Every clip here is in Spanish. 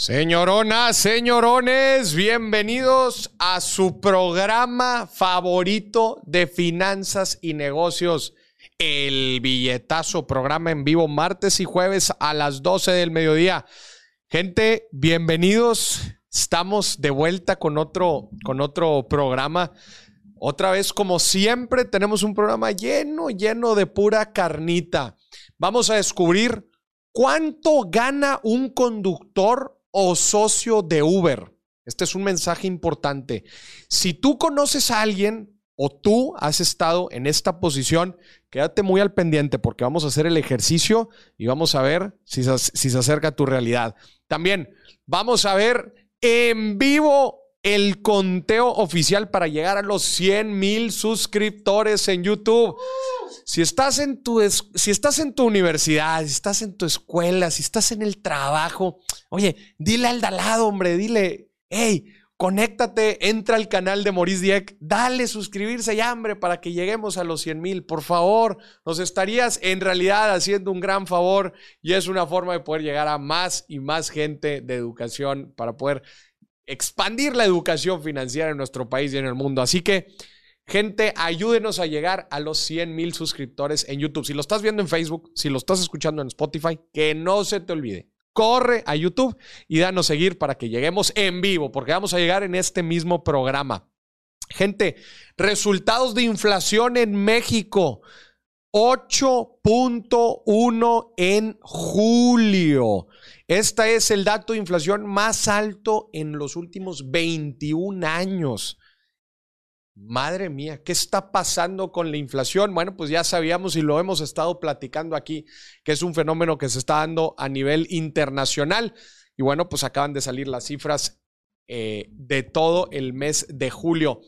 Señoronas, señorones, bienvenidos a su programa favorito de finanzas y negocios, el billetazo, programa en vivo martes y jueves a las 12 del mediodía. Gente, bienvenidos. Estamos de vuelta con otro, con otro programa. Otra vez, como siempre, tenemos un programa lleno, lleno de pura carnita. Vamos a descubrir cuánto gana un conductor o socio de Uber. Este es un mensaje importante. Si tú conoces a alguien o tú has estado en esta posición, quédate muy al pendiente porque vamos a hacer el ejercicio y vamos a ver si se, si se acerca a tu realidad. También vamos a ver en vivo el conteo oficial para llegar a los 100 mil suscriptores en YouTube. Si estás, en tu, si estás en tu universidad, si estás en tu escuela, si estás en el trabajo, oye, dile al dalado, hombre, dile, hey, conéctate, entra al canal de Maurice Dieck, dale suscribirse ya, hombre, para que lleguemos a los 100 mil. Por favor, nos estarías en realidad haciendo un gran favor y es una forma de poder llegar a más y más gente de educación para poder expandir la educación financiera en nuestro país y en el mundo. Así que, gente, ayúdenos a llegar a los 100 mil suscriptores en YouTube. Si lo estás viendo en Facebook, si lo estás escuchando en Spotify, que no se te olvide. Corre a YouTube y danos seguir para que lleguemos en vivo, porque vamos a llegar en este mismo programa. Gente, resultados de inflación en México. 8.1 en julio. Este es el dato de inflación más alto en los últimos 21 años. Madre mía, ¿qué está pasando con la inflación? Bueno, pues ya sabíamos y lo hemos estado platicando aquí, que es un fenómeno que se está dando a nivel internacional. Y bueno, pues acaban de salir las cifras eh, de todo el mes de julio.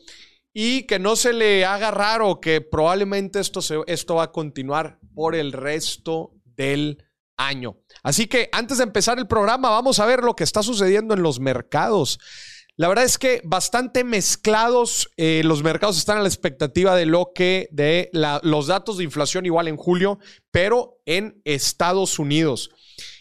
Y que no se le haga raro que probablemente esto, esto va a continuar por el resto del año. Así que antes de empezar el programa, vamos a ver lo que está sucediendo en los mercados. La verdad es que bastante mezclados eh, los mercados están a la expectativa de lo que de los datos de inflación igual en julio, pero en Estados Unidos.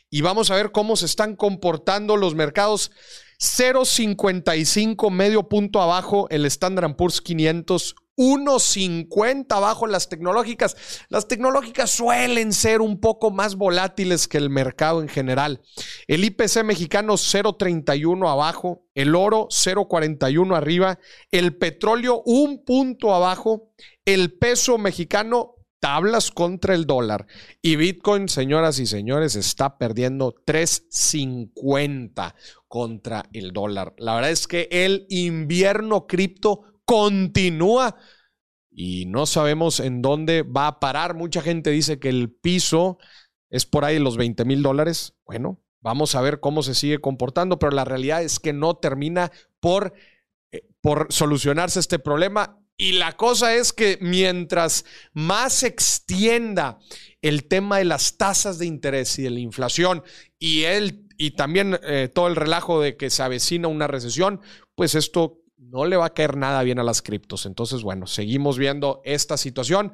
Y vamos a ver cómo se están comportando los mercados. 0.55 medio punto abajo el Standard Poor's 500, 1.50 abajo las tecnológicas. Las tecnológicas suelen ser un poco más volátiles que el mercado en general. El IPC mexicano 0.31 abajo, el oro 0.41 arriba, el petróleo un punto abajo, el peso mexicano tablas contra el dólar y Bitcoin, señoras y señores, está perdiendo 3.50 contra el dólar. La verdad es que el invierno cripto continúa y no sabemos en dónde va a parar. Mucha gente dice que el piso es por ahí los 20 mil dólares. Bueno, vamos a ver cómo se sigue comportando, pero la realidad es que no termina por, eh, por solucionarse este problema. Y la cosa es que mientras más se extienda el tema de las tasas de interés y de la inflación y, el, y también eh, todo el relajo de que se avecina una recesión, pues esto no le va a caer nada bien a las criptos. Entonces, bueno, seguimos viendo esta situación.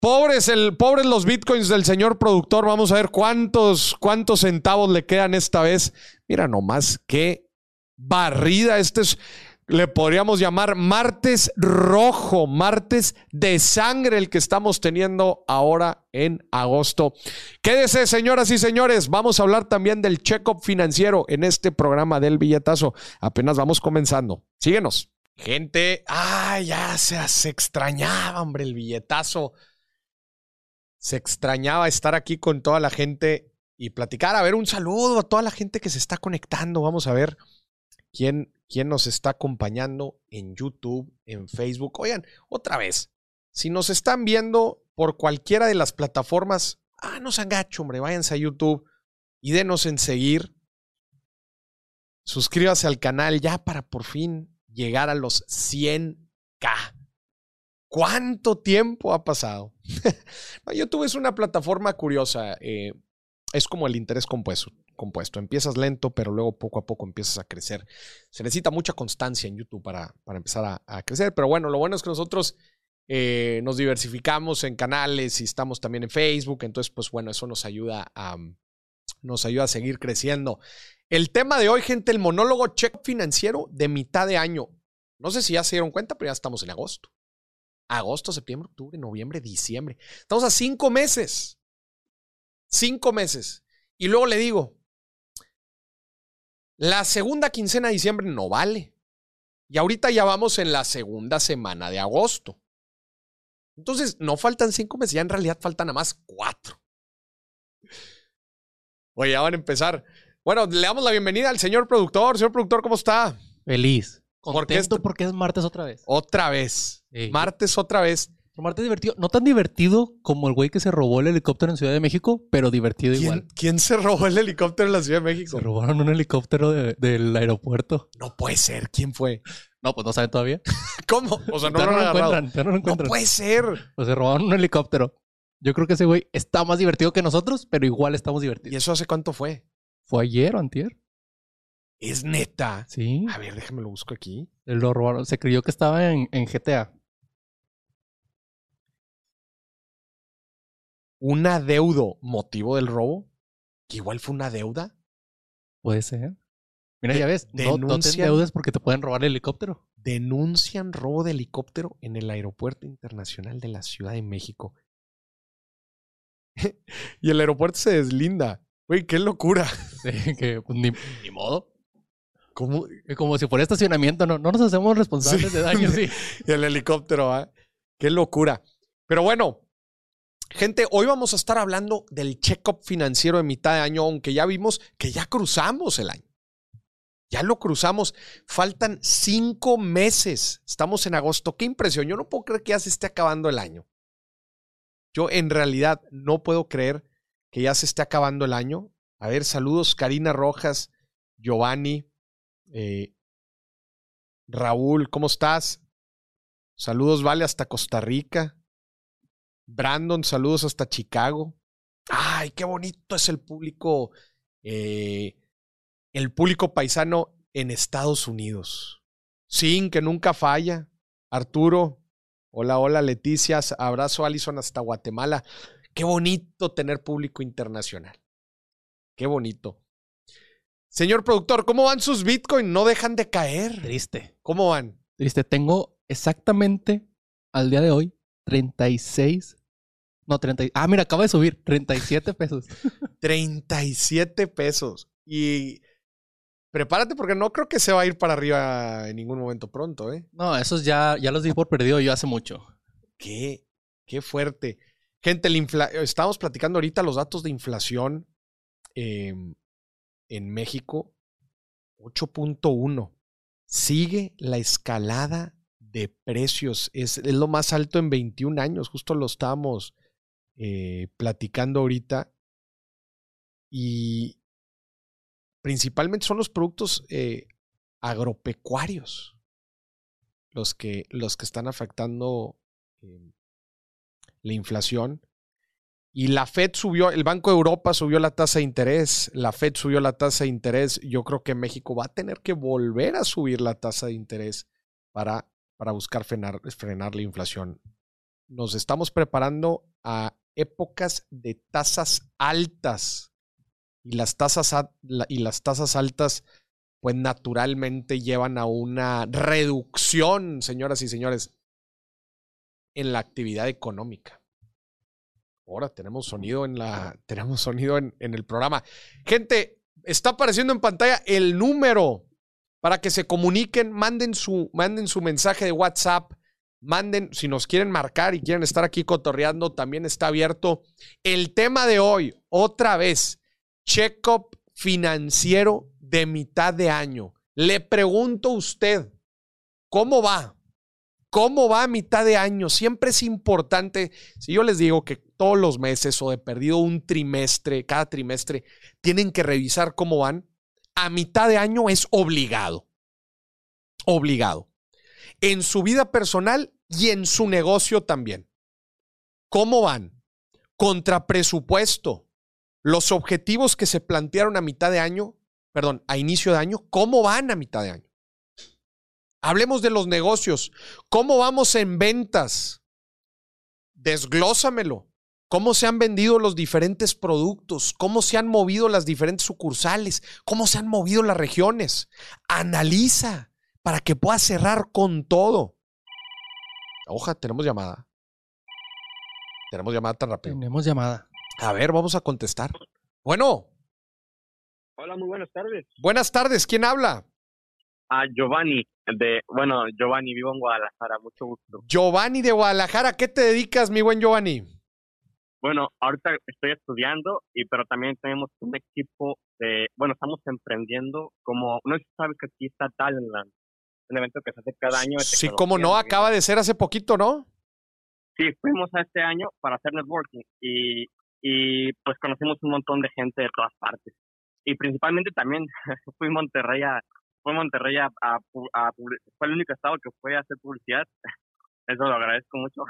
Pobres, el, pobres los bitcoins del señor productor. Vamos a ver cuántos, cuántos centavos le quedan esta vez. Mira nomás qué barrida. Este es, le podríamos llamar martes rojo, martes de sangre el que estamos teniendo ahora en agosto. Quédese, señoras y señores, vamos a hablar también del check-up financiero en este programa del billetazo. Apenas vamos comenzando. Síguenos. Gente, ah, ya se, se extrañaba, hombre, el billetazo. Se extrañaba estar aquí con toda la gente y platicar. A ver, un saludo a toda la gente que se está conectando. Vamos a ver quién, quién nos está acompañando en YouTube, en Facebook. Oigan, otra vez, si nos están viendo por cualquiera de las plataformas, ah, no se agacho, hombre, váyanse a YouTube y denos en seguir. Suscríbase al canal ya para por fin llegar a los 100k. ¿Cuánto tiempo ha pasado? YouTube es una plataforma curiosa. Eh, es como el interés compuesto compuesto. Empiezas lento, pero luego poco a poco empiezas a crecer. Se necesita mucha constancia en YouTube para, para empezar a, crecer, pero bueno, lo bueno es que nosotros eh, nos diversificamos en canales y estamos también en Facebook, entonces pues bueno, eso nos ayuda a, nos ayuda a seguir creciendo. El tema de hoy, gente, el monólogo check financiero de mitad de año. No sé si ya se dieron cuenta, pero ya estamos en agosto. Agosto, septiembre, octubre, noviembre, diciembre. Estamos a cinco meses. Cinco meses. Y luego le digo, la segunda quincena de diciembre no vale. Y ahorita ya vamos en la segunda semana de agosto. Entonces, no faltan cinco meses, ya en realidad faltan a más cuatro. Oye, ya van a empezar. Bueno, le damos la bienvenida al señor productor. Señor productor, ¿cómo está? Feliz. ¿Por qué Contento porque es martes otra vez. Otra vez. Sí. Martes otra vez. Un martes divertido. No tan divertido como el güey que se robó el helicóptero en Ciudad de México, pero divertido igual. ¿Quién, se robó el helicóptero en la Ciudad de México? Se robaron un helicóptero de- del aeropuerto. No puede ser. ¿Quién fue? No, pues no saben todavía. ¿Cómo? O sea, no lo encuentran. No lo No encuentran. puede ser. Pues se robaron un helicóptero. Yo creo que ese güey está más divertido que nosotros, pero igual estamos ¿Y divertidos. eso hace cuánto fue? ¿Fue ayer o antier? Es neta. Sí. A ver, déjame lo busco aquí. Lo robaron. Se creyó que estaba en, en GTA. ¿Un adeudo motivo del robo? ¿Que igual fue una deuda? Puede ser. Mira, De- ya ves. No, no te endeudes porque te pueden robar el helicóptero. Denuncian robo de helicóptero en el Aeropuerto Internacional de la Ciudad de México. y el aeropuerto se deslinda. Güey, qué locura. Sí, que pues, ni, ni modo. ¿Cómo? Que Como si fuera estacionamiento, no, no nos hacemos responsables Sí. de daños. Sí. Y el helicóptero, ¿ah? Qué locura. Pero bueno, gente, hoy vamos a estar hablando del check-up financiero de mitad de año, aunque ya vimos que ya cruzamos el año. Ya lo cruzamos. Faltan cinco meses. Estamos en agosto. Qué impresión. Yo no puedo creer que ya se esté acabando el año. Yo en realidad no puedo creer que ya se esté acabando el año. A ver, saludos Karina Rojas, Giovanni, eh, Raúl, ¿cómo estás? Saludos, Vale, hasta Costa Rica. Brandon, saludos hasta Chicago. Ay, qué bonito es el público, eh, el público paisano en Estados Unidos. Sin que nunca falla. Arturo, hola, hola, Leticia, abrazo, Alison, hasta Guatemala. Qué bonito tener público internacional. Qué bonito. Señor productor, ¿cómo van sus Bitcoin? No dejan de caer. Triste. ¿Cómo van? Triste. Tengo exactamente al día de hoy 36. No, 30. Ah, mira, acaba de subir. 37 pesos. 37 pesos. Y prepárate porque no creo que se va a ir para arriba en ningún momento pronto, ¿eh? No, esos ya, ya los di por perdido yo hace mucho. Qué, qué fuerte. Gente, el infla- estamos platicando ahorita los datos de inflación eh, en México. 8.1. Sigue la escalada de precios. Es, es lo más alto en 21 años. Justo lo estábamos eh, platicando ahorita. Y principalmente son los productos eh, agropecuarios los que, los que están afectando eh, la inflación. Y la Fed subió, el Banco de Europa subió la tasa de interés, la Fed subió la tasa de interés. Yo creo que México va a tener que volver a subir la tasa de interés para, para buscar frenar, frenar la inflación. Nos estamos preparando a épocas de tasas altas. Y las tasas, y las tasas altas, pues naturalmente llevan a una reducción, señoras y señores, en la actividad económica. Ahora tenemos sonido en la. Tenemos sonido en, en el programa. Gente, está apareciendo en pantalla el número para que se comuniquen, manden su, manden su mensaje de WhatsApp, manden, si nos quieren marcar y quieren estar aquí cotorreando, también está abierto. El tema de hoy, otra vez, check-up financiero de mitad de año. Le pregunto a usted, ¿cómo va? ¿Cómo va a mitad de año? Siempre es importante, si yo les digo que todos los meses o de perdido un trimestre, cada trimestre, tienen que revisar cómo van, a mitad de año es obligado. Obligado. En su vida personal y en su negocio también. ¿Cómo van? Contra presupuesto. Los objetivos que se plantearon a mitad de año, perdón, a inicio de año, ¿cómo van a mitad de año? Hablemos de los negocios. ¿Cómo vamos en ventas? Desglósamelo. Cómo se han vendido los diferentes productos, cómo se han movido las diferentes sucursales, cómo se han movido las regiones. Analiza para que puedas cerrar con todo. Oja, tenemos llamada. Tenemos llamada tan rápido. Tenemos llamada. A ver, vamos a contestar. Bueno. Hola, muy buenas tardes. Buenas tardes, ¿quién habla? A Giovanni, de, bueno, Giovanni, vivo en Guadalajara, mucho gusto. Giovanni de Guadalajara, ¿qué te dedicas, mi buen Giovanni? Bueno, ahorita estoy estudiando, y pero también tenemos un equipo de, bueno, estamos emprendiendo como, no sé si sabes que aquí está Talentland, un evento que se hace cada año. Sí, como no, acaba de ser hace poquito, ¿no? Sí, fuimos a este año para hacer networking y, y pues conocimos un montón de gente de todas partes. Y principalmente también fui a Monterrey a, fue Monterrey a, a, fue el único estado que fue a hacer publicidad. Eso lo agradezco mucho.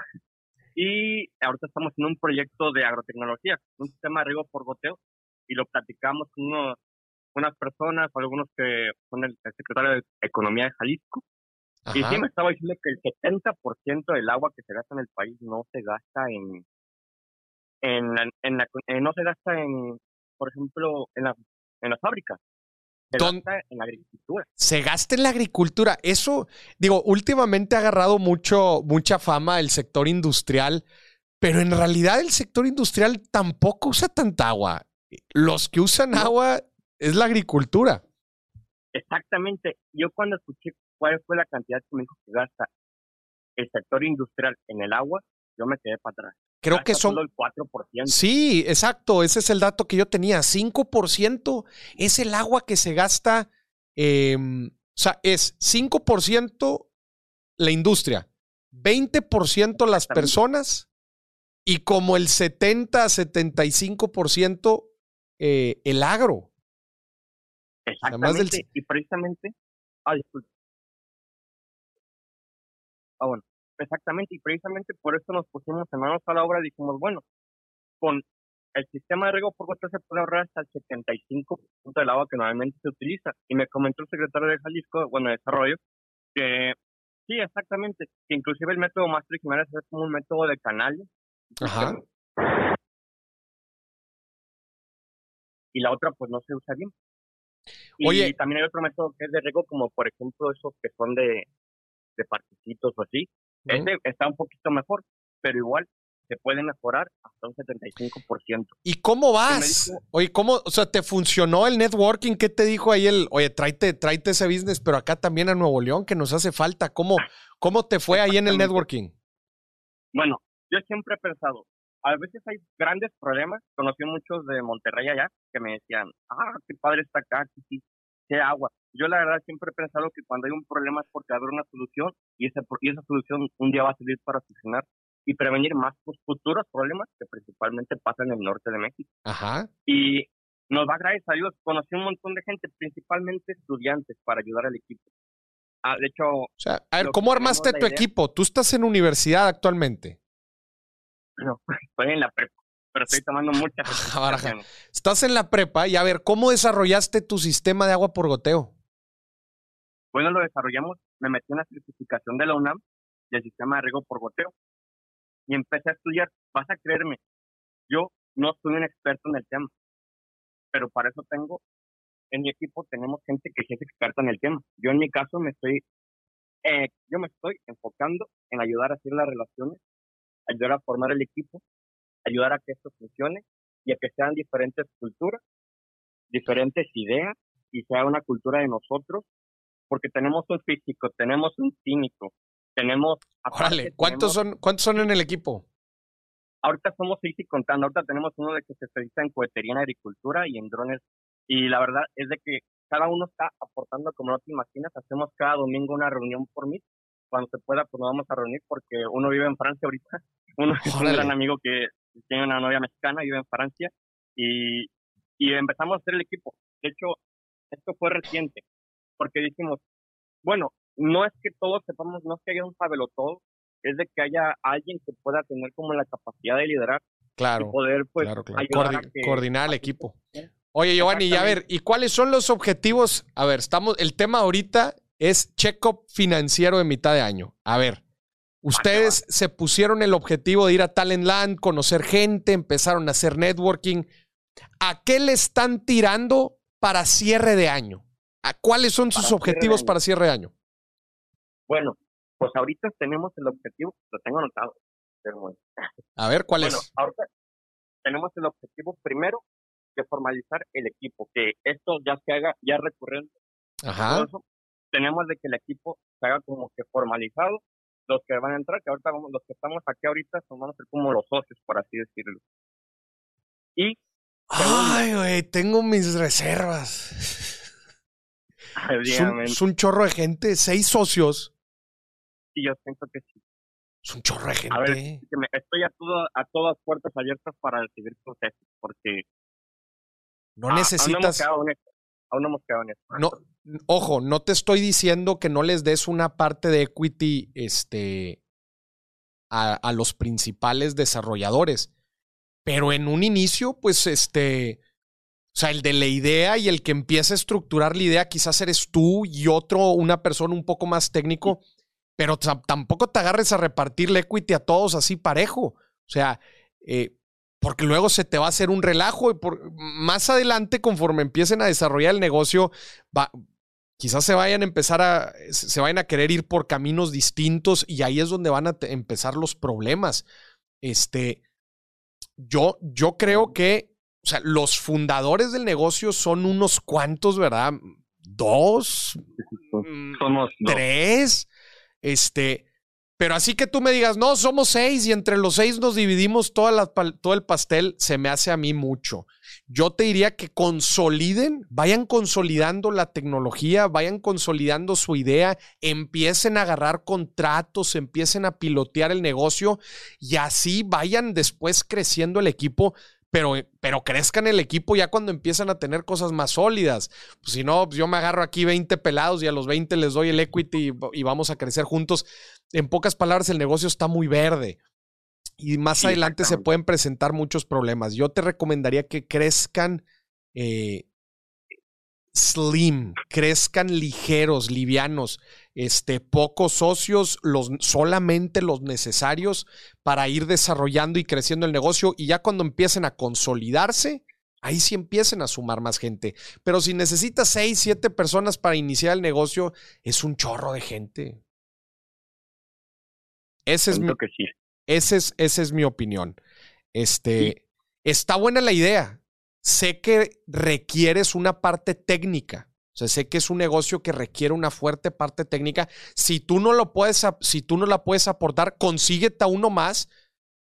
Y ahorita estamos en un proyecto de agrotecnología, un sistema de riego por goteo, y lo platicamos con unos, unas personas, algunos que son el, secretario de Economía de Jalisco. Y sí me estaba diciendo que el 70% del agua que se gasta en el país no se gasta en, en, en, la, no se gasta en, por ejemplo, en, la, en las fábricas. Se gasta en la agricultura. Se gasta en la agricultura. Eso, digo, últimamente ha agarrado mucho, mucha fama el sector industrial, pero en realidad el sector industrial tampoco usa tanta agua. Los que usan agua es la agricultura. Exactamente. Yo cuando escuché cuál fue la cantidad que me dijo que gasta el sector industrial en el agua, yo me quedé para atrás. Creo que son... el 4%. Sí, exacto. Ese es el dato que yo tenía. 5% es el agua que se gasta. Em, o sea, es 5% la industria, 20% las personas y como el 70-75% eh, el agro. Exactamente. Y precisamente. Ah, disculpe. Ah, bueno. Exactamente, y precisamente por eso nos pusimos en manos a la obra y dijimos, bueno, con el sistema de riego por goteo se puede ahorrar hasta el 75% del agua que normalmente se utiliza. Y me comentó el secretario de Jalisco, bueno, de Desarrollo, que sí, exactamente, que inclusive el método más original es como un método de canales. Ajá. Y la otra, pues no se usa bien. Y Oye. también hay otro método que es de riego, como por ejemplo esos que son de, de o así, este está un poquito mejor, pero igual se puede mejorar hasta un 75%. ¿Y cómo vas? oye, ¿cómo, o sea, te funcionó el networking? ¿Qué te dijo ahí el, oye, tráete, tráete ese business, pero acá también a Nuevo León, que nos hace falta? ¿Cómo, cómo te fue ahí en el networking? Bueno, yo siempre he pensado, a veces hay grandes problemas. Conocí muchos de Monterrey allá que me decían, ah, qué padre está acá, sí, qué agua. Yo la verdad siempre he pensado que cuando hay un problema es porque habrá una solución y esa, y esa solución un día va a servir para solucionar y prevenir más futuros problemas que principalmente pasan en el norte de México. Ajá. Y nos va gracias a Dios. Conocí un montón de gente, principalmente estudiantes, para ayudar al equipo. Ah, de hecho... O sea, a ver, ¿cómo armaste tu equipo? ¿Tú estás en universidad actualmente? No, estoy en la prepa pero estoy tomando muchas. Estás en la prepa y a ver, ¿cómo desarrollaste tu sistema de agua por goteo? Bueno, lo desarrollamos, me metí en la certificación de la UNAM del sistema de riego por goteo y empecé a estudiar. Vas a creerme, yo no soy un experto en el tema, pero para eso tengo, en mi equipo tenemos gente que es experta en el tema. Yo en mi caso me estoy, eh, yo me estoy enfocando en ayudar a hacer las relaciones, ayudar a formar el equipo ayudar a que esto funcione y a que sean diferentes culturas, diferentes ideas y sea una cultura de nosotros, porque tenemos un físico, tenemos un químico, tenemos... Órale, ¿cuántos, son, ¿cuántos son en el equipo? Ahorita somos seis y contando, ahorita tenemos uno de que se especializa en cohetería en agricultura y en drones, y la verdad es de que cada uno está aportando como no te imaginas, hacemos cada domingo una reunión por mí, cuando se pueda pues nos vamos a reunir porque uno vive en Francia ahorita, uno es un gran amigo que tiene una novia mexicana, vive en Francia, y, y empezamos a hacer el equipo. De hecho, esto fue reciente, porque dijimos, bueno, no es que todos sepamos, no es que haya un todo, es de que haya alguien que pueda tener como la capacidad de liderar claro, y poder pues coordinar el equipo. Oye, Giovanni, a ver, ¿y cuáles son los objetivos? A ver, estamos, el tema ahorita es check-up financiero de mitad de año. A ver, Ustedes se pusieron el objetivo de ir a Talentland, conocer gente, empezaron a hacer networking. ¿A qué le están tirando para cierre de año? ¿A cuáles son sus objetivos para cierre de año? Bueno, pues ahorita tenemos el objetivo, lo tengo anotado. A ver, ¿cuál bueno, es? Ahorita tenemos el objetivo primero de formalizar el equipo, que esto ya se haga ya recurrente. Ajá. tenemos de que el equipo se haga como que formalizado. Los que van a entrar, que ahorita vamos, los que estamos aquí ahorita son van a ser como los socios, por así decirlo. Y Ay, güey, tengo mis reservas. Es un, es un, chorro de gente, seis socios. Sí, yo siento que sí. Es un chorro de gente. A ver, estoy a, todo, a todas puertas abiertas para recibir consejos, porque... No necesitas... Aún no hemos quedado en eso. No, ojo, no te estoy diciendo que no les des una parte de equity este, a, los principales desarrolladores. Pero en un inicio, pues este... O sea, el de la idea y el que empieza a estructurar la idea quizás eres tú y otro, una persona un poco más técnico, pero tampoco te agarres a repartir la equity a todos así parejo. O sea, eh, porque luego se te va a hacer un relajo y por, más adelante, conforme empiecen a desarrollar el negocio, va, quizás se vayan a empezar a, se vayan a querer ir por caminos distintos y ahí es donde van a empezar los problemas. Este, yo, yo creo que o sea, los fundadores del negocio son unos cuantos, ¿verdad? Dos, somos tres, este, pero así que tú me digas, no, somos seis y entre los seis nos dividimos toda la, todo el pastel, se me hace a mí mucho. Yo te diría que consoliden, vayan consolidando la tecnología, vayan consolidando su idea, empiecen a agarrar contratos, empiecen a pilotear el negocio y así vayan después creciendo el equipo pero, pero crezcan el equipo ya cuando empiezan a tener cosas más sólidas. Pues si no, pues yo me agarro aquí 20 pelados y a los 20 les doy el equity y, vamos a crecer juntos. En pocas palabras, el negocio está muy verde. Y más sí, adelante se pueden presentar muchos problemas. Yo te recomendaría que crezcan eh, slim, crezcan ligeros, livianos, este, pocos socios, los, solamente los necesarios para ir desarrollando y creciendo el negocio y ya cuando empiecen a consolidarse, ahí sí empiecen a sumar más gente. Pero si necesitas seis, siete personas para iniciar el negocio, es un chorro de gente. Ese es, mi, que sí. ese es, esa es mi opinión. Este, sí. Está buena la idea sé que requieres una parte técnica. O sea, sé que es un negocio que requiere una fuerte parte técnica. Si tú no lo puedes, si tú no la puedes aportar, consíguete a uno más,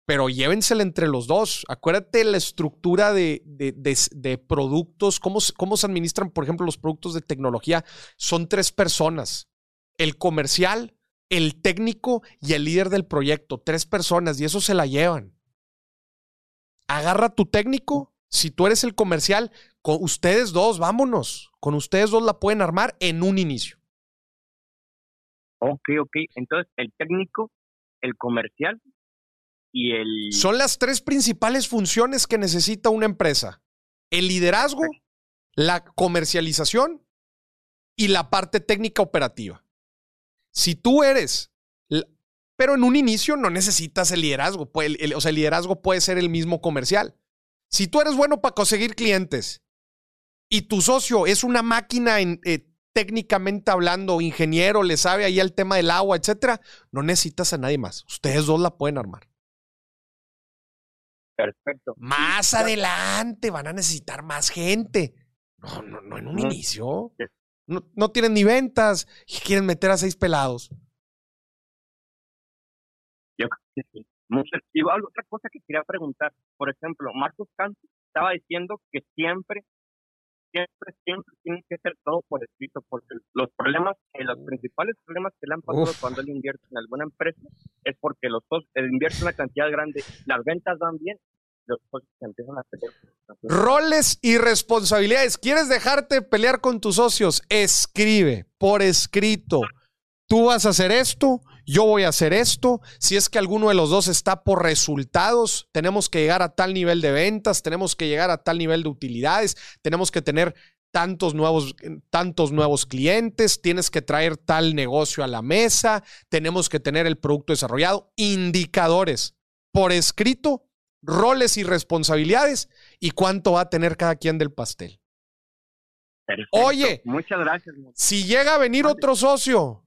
pero llévensela entre los dos. Acuérdate la estructura de, de, de, de productos, cómo, cómo se administran, por ejemplo, los productos de tecnología. Son tres personas. El comercial, el técnico y el líder del proyecto. Tres personas y eso se la llevan. Agarra tu técnico, si tú eres el comercial, con ustedes dos, vámonos. Con ustedes dos la pueden armar en un inicio. Ok, ok. Entonces, el técnico, el comercial y el... Son las tres principales funciones que necesita una empresa. El liderazgo, la comercialización y la parte técnica operativa. Si tú eres... Pero en un inicio no necesitas el liderazgo. O sea, el liderazgo puede ser el mismo comercial. Si tú eres bueno para conseguir clientes y tu socio es una máquina en, eh, técnicamente hablando, ingeniero, le sabe ahí el tema del agua, etcétera, no necesitas a nadie más. Ustedes dos la pueden armar. Perfecto. Más adelante van a necesitar más gente. No, no, no en un No. inicio. No, no tienen ni ventas y quieren meter a seis pelados. Yo creo que igual, otra cosa que quería preguntar, por ejemplo, Marcos Canto estaba diciendo que siempre, siempre, siempre tiene que ser todo por escrito, porque los problemas, eh, los principales problemas que le han pasado Uf. cuando él invierte en alguna empresa es porque los socios, él invierte una cantidad grande, las ventas van bien, pelear. Roles y responsabilidades. ¿Quieres dejarte pelear con tus socios? Escribe por escrito. Tú vas a hacer esto, yo voy a hacer esto. Si es que alguno de los dos está por resultados, tenemos que llegar a tal nivel de ventas, tenemos que llegar a tal nivel de utilidades, tenemos que tener tantos nuevos, tantos nuevos clientes, tienes que traer tal negocio a la mesa, tenemos que tener el producto desarrollado, indicadores por escrito, roles y responsabilidades y cuánto va a tener cada quien del pastel. Perfecto. Oye. Muchas gracias. Si llega a venir otro socio,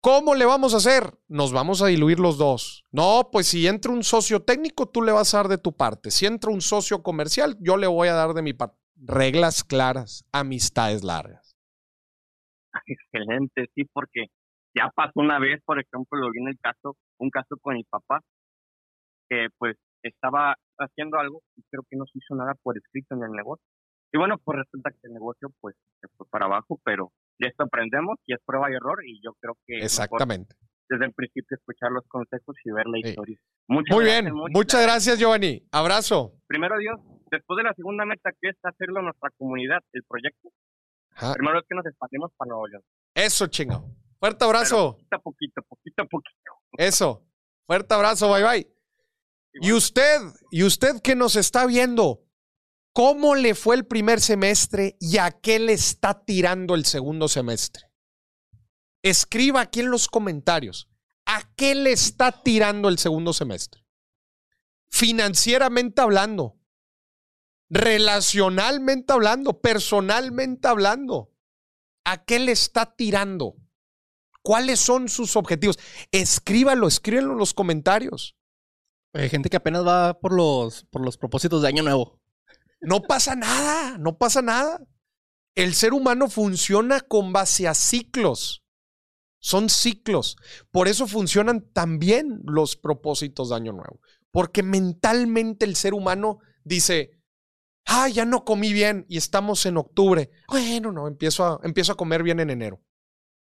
¿cómo le vamos a hacer? Nos vamos a diluir los dos. No, pues si entra un socio técnico, tú le vas a dar de tu parte. Si entra un socio comercial, yo le voy a dar de mi parte. Reglas claras, amistades largas. Excelente, sí, porque ya pasó una vez, por ejemplo, lo vi en el caso, un caso con mi papá, que pues estaba haciendo algo y creo que no se hizo nada por escrito en el negocio. Y bueno, pues resulta que el negocio pues se fue para abajo, pero de esto aprendemos y es prueba y error y yo creo que Exactamente. desde el principio escuchar los consejos y ver la Sí. historia. Muchas Muy gracias, bien. muchas Muchas gracias, Giovanni. Abrazo. Primero Dios, después de la segunda meta que es hacerlo en nuestra comunidad, el proyecto, Ajá. primero es que nos expandimos para Nuevo León. Eso, chingado. Fuerte Pero abrazo. poquito a poquito, poquito a poquito. Eso. Fuerte abrazo. Bye bye. Y usted, y usted que nos está viendo, ¿cómo le fue el primer semestre y a qué le está tirando el segundo semestre? Escriba aquí en los comentarios. ¿A qué le está tirando el segundo semestre? Financieramente hablando, relacionalmente hablando, personalmente hablando. ¿A qué le está tirando? ¿Cuáles son sus objetivos? Escríbalo, escríbelo en los comentarios. Hay gente que apenas va por los, por los propósitos de Año Nuevo. No pasa nada, no pasa nada. El ser humano funciona con base a ciclos. Son ciclos. Por eso funcionan también los propósitos de Año Nuevo. Porque mentalmente el ser humano dice, ah, ya no comí bien y estamos en octubre. Bueno, no, empiezo a, empiezo a comer bien en enero.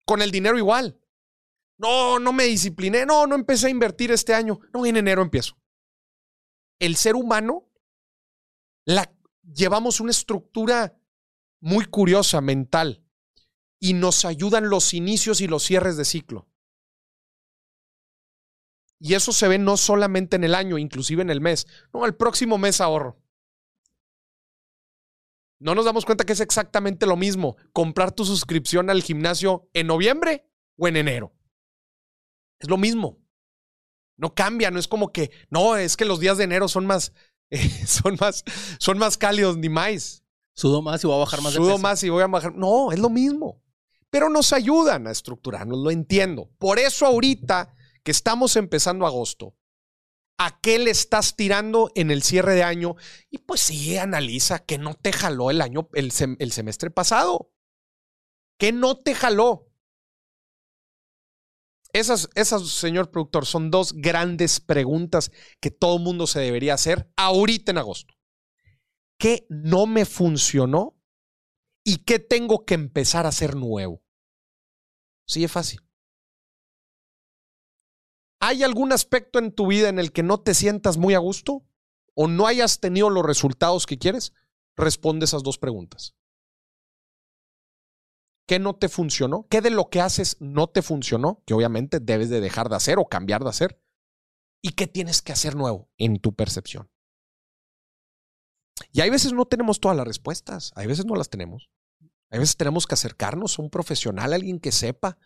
Con el dinero igual. No, no me discipliné. No, no empecé a invertir este año. No, en enero empiezo. El ser humano llevamos una estructura muy curiosa mental y nos ayudan los inicios y los cierres de ciclo. Y eso se ve no solamente en el año, inclusive en el mes. No, el próximo mes ahorro. No nos damos cuenta que es exactamente lo mismo comprar tu suscripción al gimnasio en noviembre o en enero. Es lo mismo. No cambia, no es como que, no, es que los días de enero son más, eh, son más, son más cálidos ni más. Sudo más y voy a bajar más de Sudo peso. más y voy a bajar. No, es lo mismo. Pero nos ayudan a estructurarnos, lo entiendo. Por eso ahorita que estamos empezando agosto, ¿a qué le estás tirando en el cierre de año? Y pues sí, analiza que no te jaló el año, el, sem- el semestre pasado. ¿Qué no te jaló? Esas, esas, señor productor, son dos grandes preguntas que todo mundo se debería hacer ahorita en agosto. ¿Qué no me funcionó y qué tengo que empezar a hacer nuevo? Sí, es fácil. ¿Hay algún aspecto en tu vida en el que no te sientas muy a gusto o no hayas tenido los resultados que quieres? Responde esas dos preguntas. ¿Qué no te funcionó? ¿Qué de lo que haces no te funcionó? Que obviamente debes de dejar de hacer o cambiar de hacer. ¿Y qué tienes que hacer nuevo en tu percepción? Y hay veces no tenemos todas las respuestas, hay veces no las tenemos. Hay veces tenemos que acercarnos a un profesional, a alguien que sepa.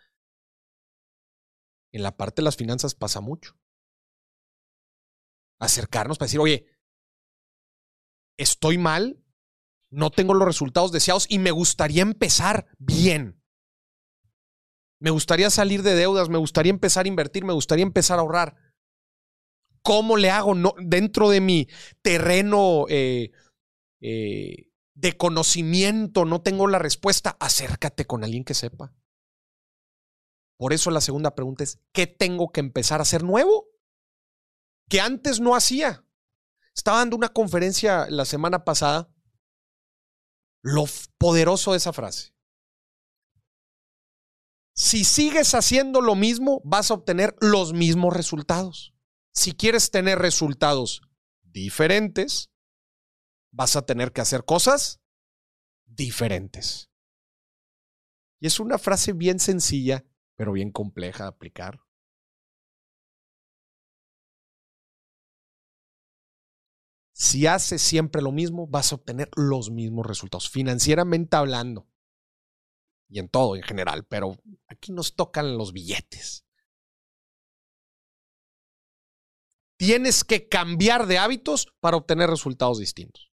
En la parte de las finanzas pasa mucho. Acercarnos para decir, oye, estoy mal, no tengo los resultados deseados y me gustaría empezar bien. Me gustaría salir de deudas, me gustaría empezar a invertir, me gustaría empezar a ahorrar. ¿Cómo le hago dentro de mi terreno eh, eh, de conocimiento? No tengo la respuesta. Acércate con alguien que sepa. Por eso la segunda pregunta es, ¿qué tengo que empezar a hacer nuevo? Que antes no hacía. Estaba dando una conferencia la semana pasada. Lo poderoso de esa frase. Si sigues haciendo lo mismo, vas a obtener los mismos resultados. Si quieres tener resultados diferentes, vas a tener que hacer cosas diferentes. Y es una frase bien sencilla, pero bien compleja de aplicar. Si haces siempre lo mismo, vas a obtener los mismos resultados, financieramente hablando. Y en todo en general, pero aquí nos tocan los billetes. Tienes que cambiar de hábitos para obtener resultados distintos.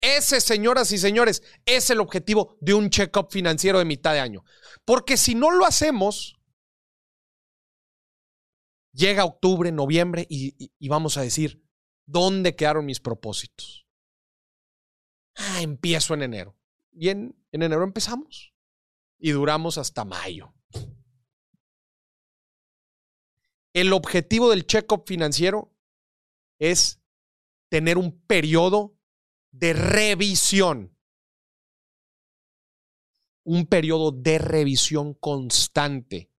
Ese, señoras y señores, es el objetivo de un check-up financiero de mitad de año. Porque si no lo hacemos, llega octubre, noviembre y, vamos a decir, ¿dónde quedaron mis propósitos? Ah, empiezo en enero. Y en, en enero empezamos y duramos hasta mayo. El objetivo del check-up financiero es tener un periodo de revisión. Un periodo de revisión constante.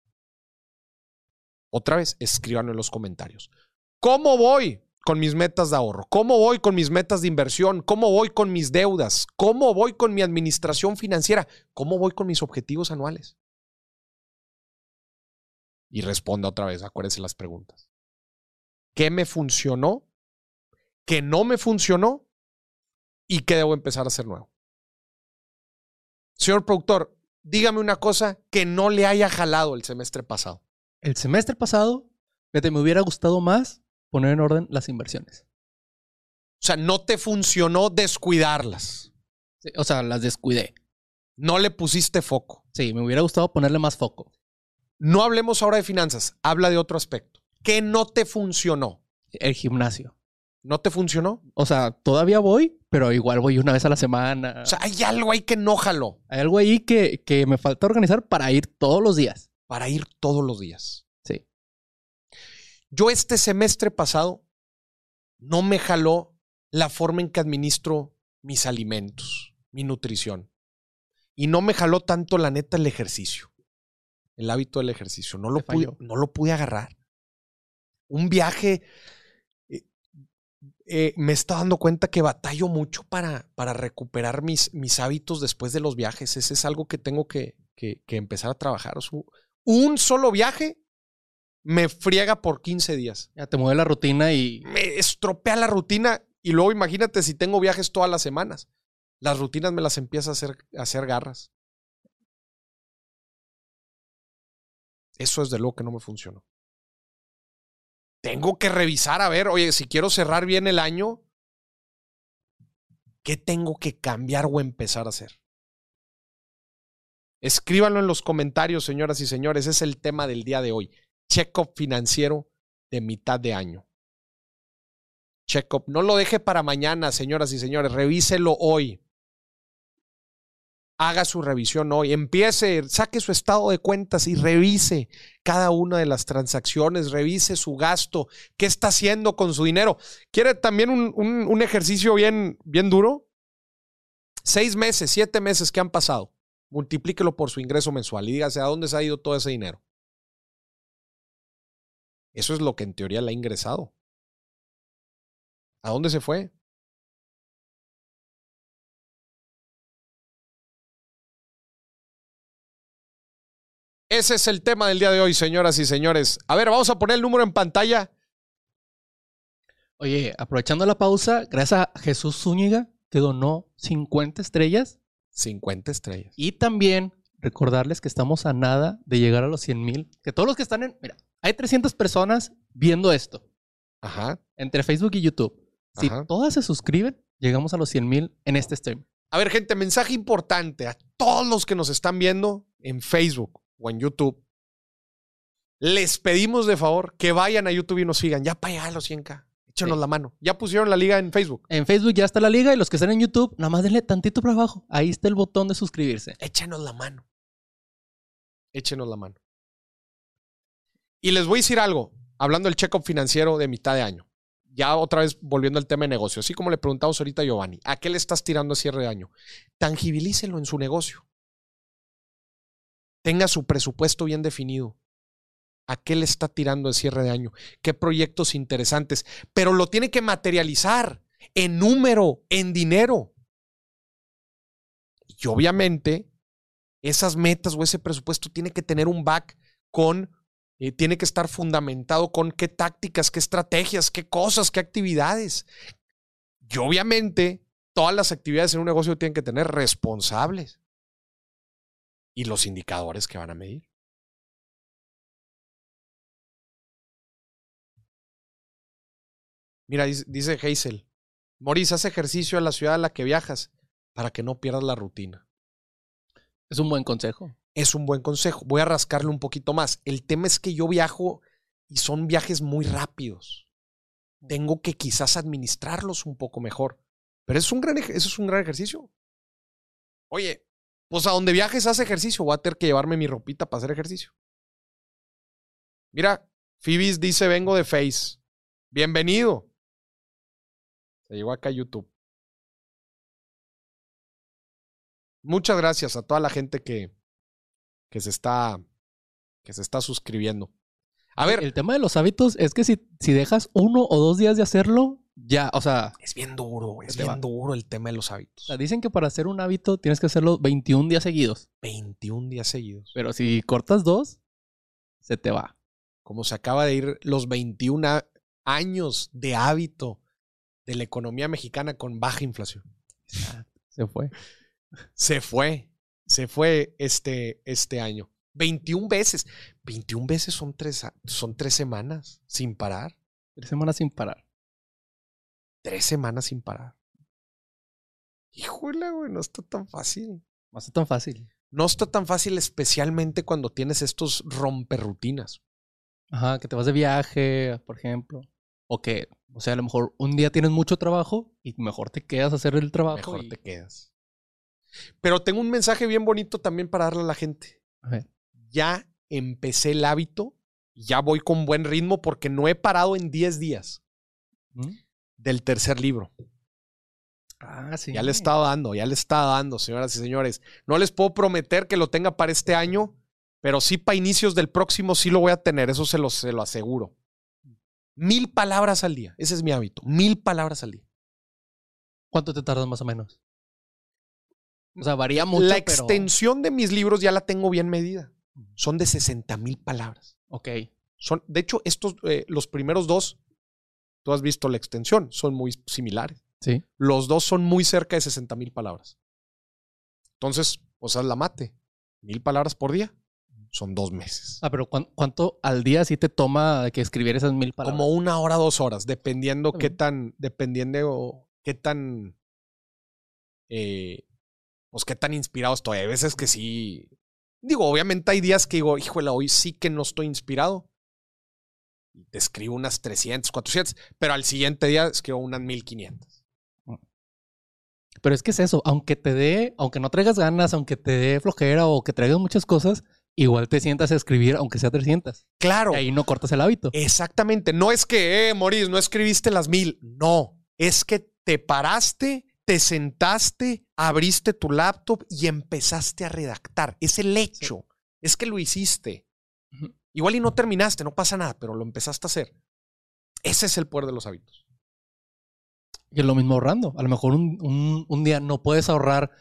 Otra vez, escríbanlo en los comentarios. ¿Cómo voy con mis metas de ahorro? ¿Cómo voy con mis metas de inversión? ¿Cómo voy con mis deudas? ¿Cómo voy con mi administración financiera? ¿Cómo voy con mis objetivos anuales? Y responda otra vez, acuérdense las preguntas. ¿Qué me funcionó? ¿Qué no me funcionó? ¿Y qué debo empezar a hacer nuevo? Señor productor, dígame una cosa que no le haya jalado el semestre pasado. El semestre pasado, me hubiera gustado más poner en orden las inversiones. O sea, no te funcionó descuidarlas. o sea, las descuidé. No le pusiste foco. Sí, me hubiera gustado ponerle más foco. No hablemos ahora de finanzas, habla de otro aspecto. ¿Qué no te funcionó? El gimnasio. ¿No te funcionó? O sea, todavía voy, pero igual voy una vez a la semana. O sea, hay algo ahí que no jaló. Hay algo ahí que, que me falta organizar para ir todos los días. Para ir todos los días. Yo este semestre pasado no me jaló la forma en que administro mis alimentos, mi nutrición. Y no me jaló tanto, la neta, el ejercicio. El hábito del ejercicio. No lo, pude, no lo pude agarrar. Un viaje eh, me está dando cuenta que batallo mucho para, para recuperar mis, mis, hábitos después de los viajes. Ese es algo que tengo que, que, empezar a trabajar. un solo viaje me friega por 15 días. Ya te mueve la rutina y... Me estropea la rutina y luego imagínate si tengo viajes todas las semanas. Las rutinas me las empieza a hacer, a hacer garras. Eso es de lo que no me funcionó tengo que revisar a ver, oye, si quiero cerrar bien el año, ¿qué tengo que cambiar o empezar a hacer? Escríbanlo en los comentarios, señoras y señores. Es el tema del día de hoy. Check-up financiero de mitad de año. Check-up. No lo deje para mañana, señoras y señores. Revíselo hoy haga su revisión hoy, empiece, saque su estado de cuentas y revise cada una de las transacciones, revise su gasto, qué está haciendo con su dinero. ¿Quiere también un, ejercicio bien, bien duro? Seis meses, siete meses que han pasado, multiplíquelo por su ingreso mensual y dígase a dónde se ha ido todo ese dinero. Eso es lo que en teoría le ha ingresado. ¿A dónde se fue? Ese es el tema del día de hoy, señoras y señores. A ver, vamos a poner el número en pantalla. Oye, aprovechando la pausa, gracias a Jesús Zúñiga, que donó 50 estrellas. 50 estrellas. Y también recordarles que estamos a nada de llegar a los 100 mil. Que todos los que están en... Mira, hay 300 personas viendo esto. Ajá. Entre Facebook y YouTube. Si todas se suscriben, llegamos a los 100 mil en este stream. A ver, gente, mensaje importante a todos los que nos están viendo en Facebook o en YouTube, les pedimos de favor que vayan a YouTube y nos sigan. Ya para allá los 100K. Échenos la mano. Ya pusieron la liga en Facebook. En Facebook ya está la liga y los que están en YouTube, nada más denle tantito para abajo. Ahí está el botón de suscribirse. Échenos la mano. Échenos la mano. Y les voy a decir algo, hablando del check-up financiero de mitad de año. Ya otra vez volviendo al tema de negocio, así como le preguntamos ahorita a Giovanni, ¿a qué le estás tirando a cierre de año? Tangibilícelo en su negocio tenga su presupuesto bien definido. ¿A qué le está tirando el cierre de año? ¿Qué proyectos interesantes? Pero lo tiene que materializar en número, en dinero. Y obviamente, esas metas o ese presupuesto tiene que tener un back con, eh, tiene que estar fundamentado con qué tácticas, qué estrategias, qué cosas, qué actividades. Y obviamente, todas las actividades en un negocio tienen que tener responsables. Y los indicadores que van a medir. Mira, dice, Hazel. Moris, haz ejercicio a la ciudad a la que viajas para que no pierdas la rutina. Es un buen consejo. Es un buen consejo. Voy a rascarle un poquito más. El tema es que yo viajo y son viajes muy rápidos. Tengo que quizás administrarlos un poco mejor. Pero es un gran, eso es un gran ejercicio. Oye, pues a donde viajes haz ejercicio. Voy a tener que llevarme mi ropita para hacer ejercicio. Mira, Phoebis dice, vengo de Face. Bienvenido. Se llegó acá a YouTube. Muchas gracias a toda la gente que, que se está que se está suscribiendo. A ver, El tema de los hábitos es que si, si dejas uno o dos días de hacerlo, ya, o sea, es bien duro, es bien va. duro el tema de los hábitos. o sea, dicen que para hacer un hábito tienes que hacerlo 21 días seguidos. 21 días seguidos. Pero si cortas dos, se te va. Como se acaba de ir los 21 a- años de hábito de la economía mexicana con baja inflación. Se fue. Se fue, se fue este, este año. 21 veces. 21 veces son tres, son tres semanas sin parar. Tres semanas sin parar. Tres semanas sin parar. Híjole, güey, no está tan fácil. No es tan fácil. No está tan fácil, especialmente cuando tienes estos romperrutinas. Ajá, que te vas de viaje, por ejemplo. O que, o sea, a lo mejor un día tienes mucho trabajo y mejor te quedas a hacer el trabajo. Mejor y- te quedas. Pero tengo un mensaje bien bonito también para darle a la gente. A ver. Ya empecé el hábito, ya voy con buen ritmo porque no he parado en 10 días ¿Mm? del tercer libro. Ah, sí. Ya le estado dando, ya le estado dando, señoras y señores. No les puedo prometer que lo tenga para este año, pero sí para inicios del próximo sí lo voy a tener, eso se lo, se lo aseguro. Mil palabras al día, ese es mi hábito, mil palabras al día. ¿Cuánto te tardas más o menos? O sea, varía mucho, la pero- extensión de mis libros ya la tengo bien medida. Son de 60 mil palabras. Ok. Son, de hecho, estos, eh, los primeros dos, tú has visto la extensión, son muy similares. Sí. Los dos son muy cerca de 60 mil palabras. Entonces, pues haz la mate. Mil palabras por día son dos meses. Ah, pero ¿cuán- ¿cuánto al día sí te toma que escribir esas mil palabras? Como una hora, dos horas, dependiendo qué tan, dependiendo qué tan, eh, pues qué tan inspirado estoy. Hay veces que sí. Digo, obviamente hay días que digo, híjole, hoy sí que no estoy inspirado. Y te escribo unas 300, 400, pero al siguiente día escribo unas 1500. Pero es que es eso, aunque te dé, aunque no traigas ganas, aunque te dé flojera o que traigas muchas cosas, igual te sientas a escribir aunque sea 300. Claro. Y ahí no cortas el hábito. Exactamente. No es que, eh, Moris, no escribiste las mil. No. Es que te paraste, te sentaste, abriste tu laptop y empezaste a redactar. Es el hecho. Es que lo hiciste. Igual y no terminaste, no pasa nada, pero lo empezaste a hacer. Ese es el poder de los hábitos. Y es lo mismo ahorrando. A lo mejor un, un- un día no puedes ahorrar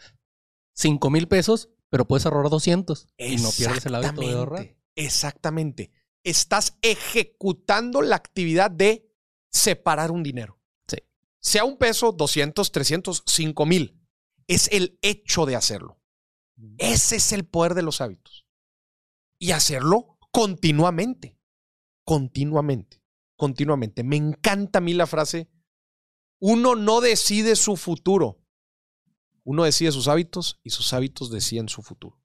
5 mil pesos, pero puedes ahorrar 200 y no pierdes el hábito de ahorrar. Exactamente. Estás ejecutando la actividad de separar un dinero. Sí. Sea un peso, 200, 300, 5 mil. Es el hecho de hacerlo. Ese es el poder de los hábitos. Y hacerlo continuamente. Continuamente. Continuamente. Me encanta a mí la frase, uno no decide su futuro. Uno decide sus hábitos y sus hábitos deciden su futuro.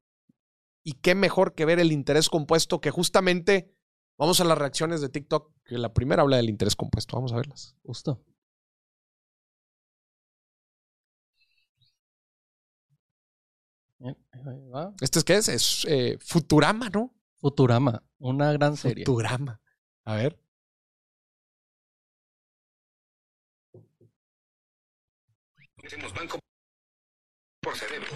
Y qué mejor que ver el interés compuesto que justamente vamos a las reacciones de TikTok, que la primera habla del interés compuesto. Vamos a verlas. Justo. ¿Este es qué es? Es eh, Futurama, ¿no? Futurama, una gran serie. Futurama. A ver. Hacemos banco por cerebro.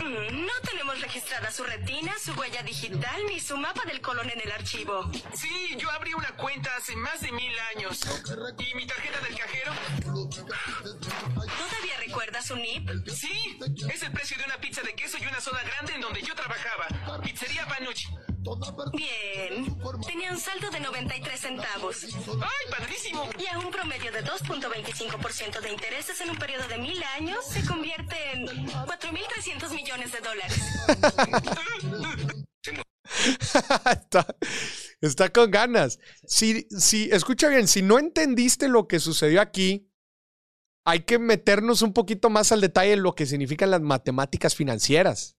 No tenemos registrada su retina, su huella digital ni su mapa del colon en el archivo. Sí, yo abrí una cuenta hace más de mil años. ¿Y mi tarjeta del cajero? ¿Todavía recuerda su NIP? Sí, es el precio de una pizza de queso y una soda grande en donde yo trabajaba. Pizzería Panucci. Bien. Tenía un saldo de 93 centavos ¡Ay, padrísimo! y a un promedio de 2.25% de intereses en un periodo de mil años se convierte en 4.300 millones de dólares. está, está con ganas. Si, si, escucha bien, si no entendiste lo que sucedió aquí, hay que meternos un poquito más al detalle en lo que significan las matemáticas financieras,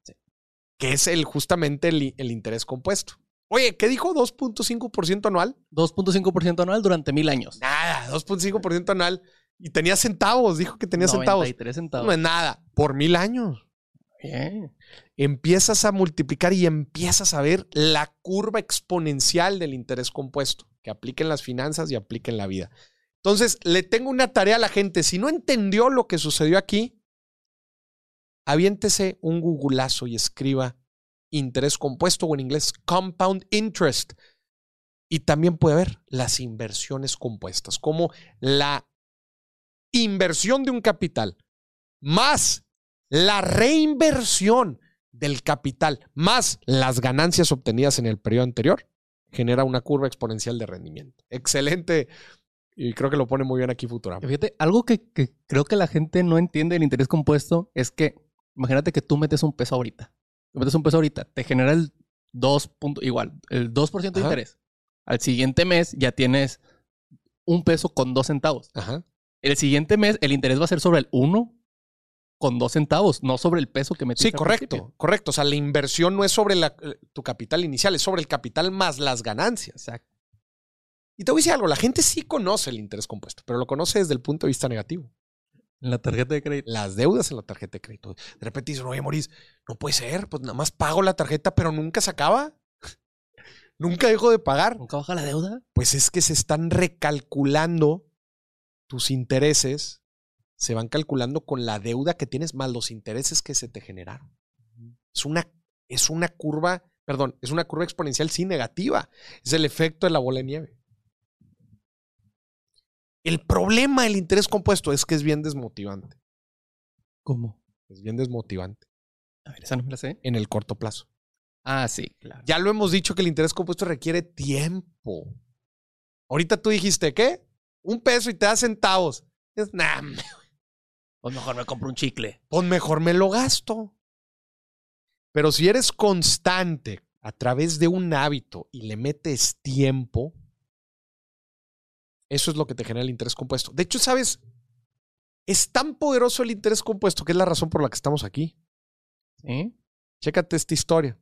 que es el, justamente el, el interés compuesto. Oye, ¿qué dijo? ¿2.5% anual? 2.5% anual durante mil años. Nada, 2.5% anual. Y tenía centavos, dijo que tenía centavos. 93 centavos. No es nada, por mil años. Bien. empiezas a multiplicar y empiezas a ver la curva exponencial del interés compuesto que aplica en las finanzas y aplica en la vida. Entonces, le tengo una tarea a la gente. Si no entendió lo que sucedió aquí, aviéntese un googlazo y escriba interés compuesto o en inglés compound interest. Y también puede ver las inversiones compuestas, como la inversión de un capital más la reinversión del capital más las ganancias obtenidas en el periodo anterior genera una curva exponencial de rendimiento. Excelente. Y creo que lo pone muy bien aquí Futurama. Fíjate, algo que, que creo que la gente no entiende del interés compuesto es que, imagínate que tú metes un peso ahorita. Tú metes un peso ahorita, te genera el 2. punto- igual, el 2% de Ajá. interés. Al siguiente mes ya tienes un peso con 2 centavos. Ajá. El siguiente mes el interés va a ser sobre el 1 con 2 centavos, no sobre el peso que metiste. Sí, correcto, correcto. O sea, la inversión no es sobre la- eh, tu capital inicial, es sobre el capital más las ganancias. Exacto. Y te voy a decir algo, la gente sí conoce el interés compuesto, pero lo conoce desde el punto de vista negativo. En la tarjeta de crédito. Las deudas en la tarjeta de crédito. De repente dicen, oye, Moris, no puede ser, pues nada más pago la tarjeta, pero nunca se acaba. nunca dejo de pagar. ¿Nunca baja la deuda? Pues es que se están recalculando tus intereses, se van calculando con la deuda que tienes más los intereses que se te generaron. Es una, es una curva, perdón, es una curva exponencial sí negativa. Es el efecto de la bola de nieve. El problema del interés compuesto es que es bien desmotivante. ¿Cómo? Es bien desmotivante A ver, esa no me la sé. en el corto plazo. Ah, sí, claro. Ya lo hemos dicho que el interés compuesto requiere tiempo. Ahorita tú dijiste, ¿qué? Un peso y te da centavos. Es, nah, Pues mejor me compro un chicle. pues mejor me lo gasto. Pero si eres constante a través de un hábito y le metes tiempo, eso es lo que te genera el interés compuesto. De hecho, ¿sabes? Es tan poderoso el interés compuesto que es la razón por la que estamos aquí. ¿Sí? Chécate esta historia.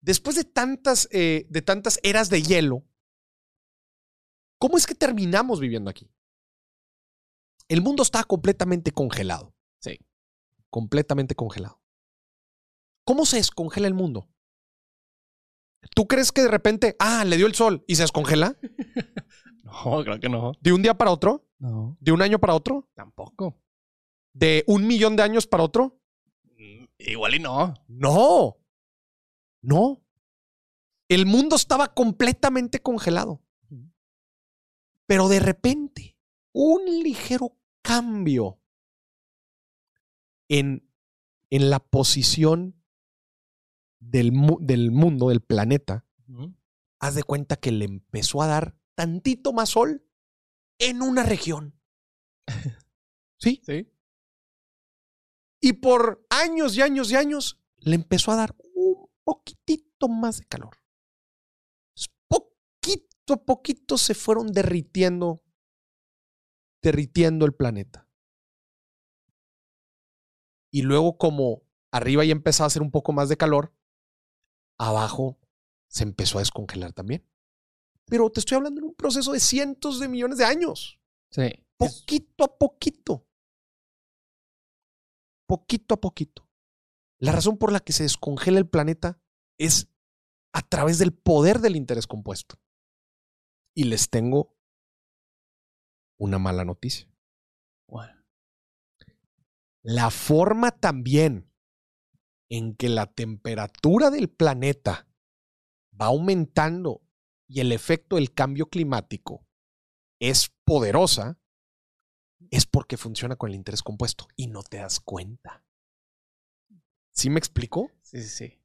Después de tantas, eh, de tantas eras de hielo, ¿cómo es que terminamos viviendo aquí? El mundo está completamente congelado. Sí. Completamente congelado. ¿Cómo se descongela el mundo? ¿Tú crees que de repente, ah, le dio el sol y se descongela? No, creo que no. ¿De un día para otro? No, ¿De un año para otro? tampoco. ¿De un millón de años para otro? Mm, Igual y no. No. No. El mundo estaba completamente congelado. Pero de repente, un ligero cambio en, en la posición del, mu- del mundo, del planeta, haz de cuenta que le empezó a dar tantito más sol en una región. ¿Sí? Sí. Y por años y años y años le empezó a dar un poquitito más de calor. Poquito a poquito se fueron derritiendo, derritiendo el planeta. Y luego como arriba ya empezaba a hacer un poco más de calor, abajo se empezó a descongelar también. Pero te estoy hablando de un proceso de cientos de millones de años. Sí. Poquito a poquito. Poquito a poquito. La razón por la que se descongela el planeta es a través del poder del interés compuesto. Y les tengo una mala noticia. Bueno. La forma también en que la temperatura del planeta va aumentando y el efecto del cambio climático es poderosa, es porque funciona con el interés compuesto y no te das cuenta. ¿Sí me explico? Sí, sí, sí.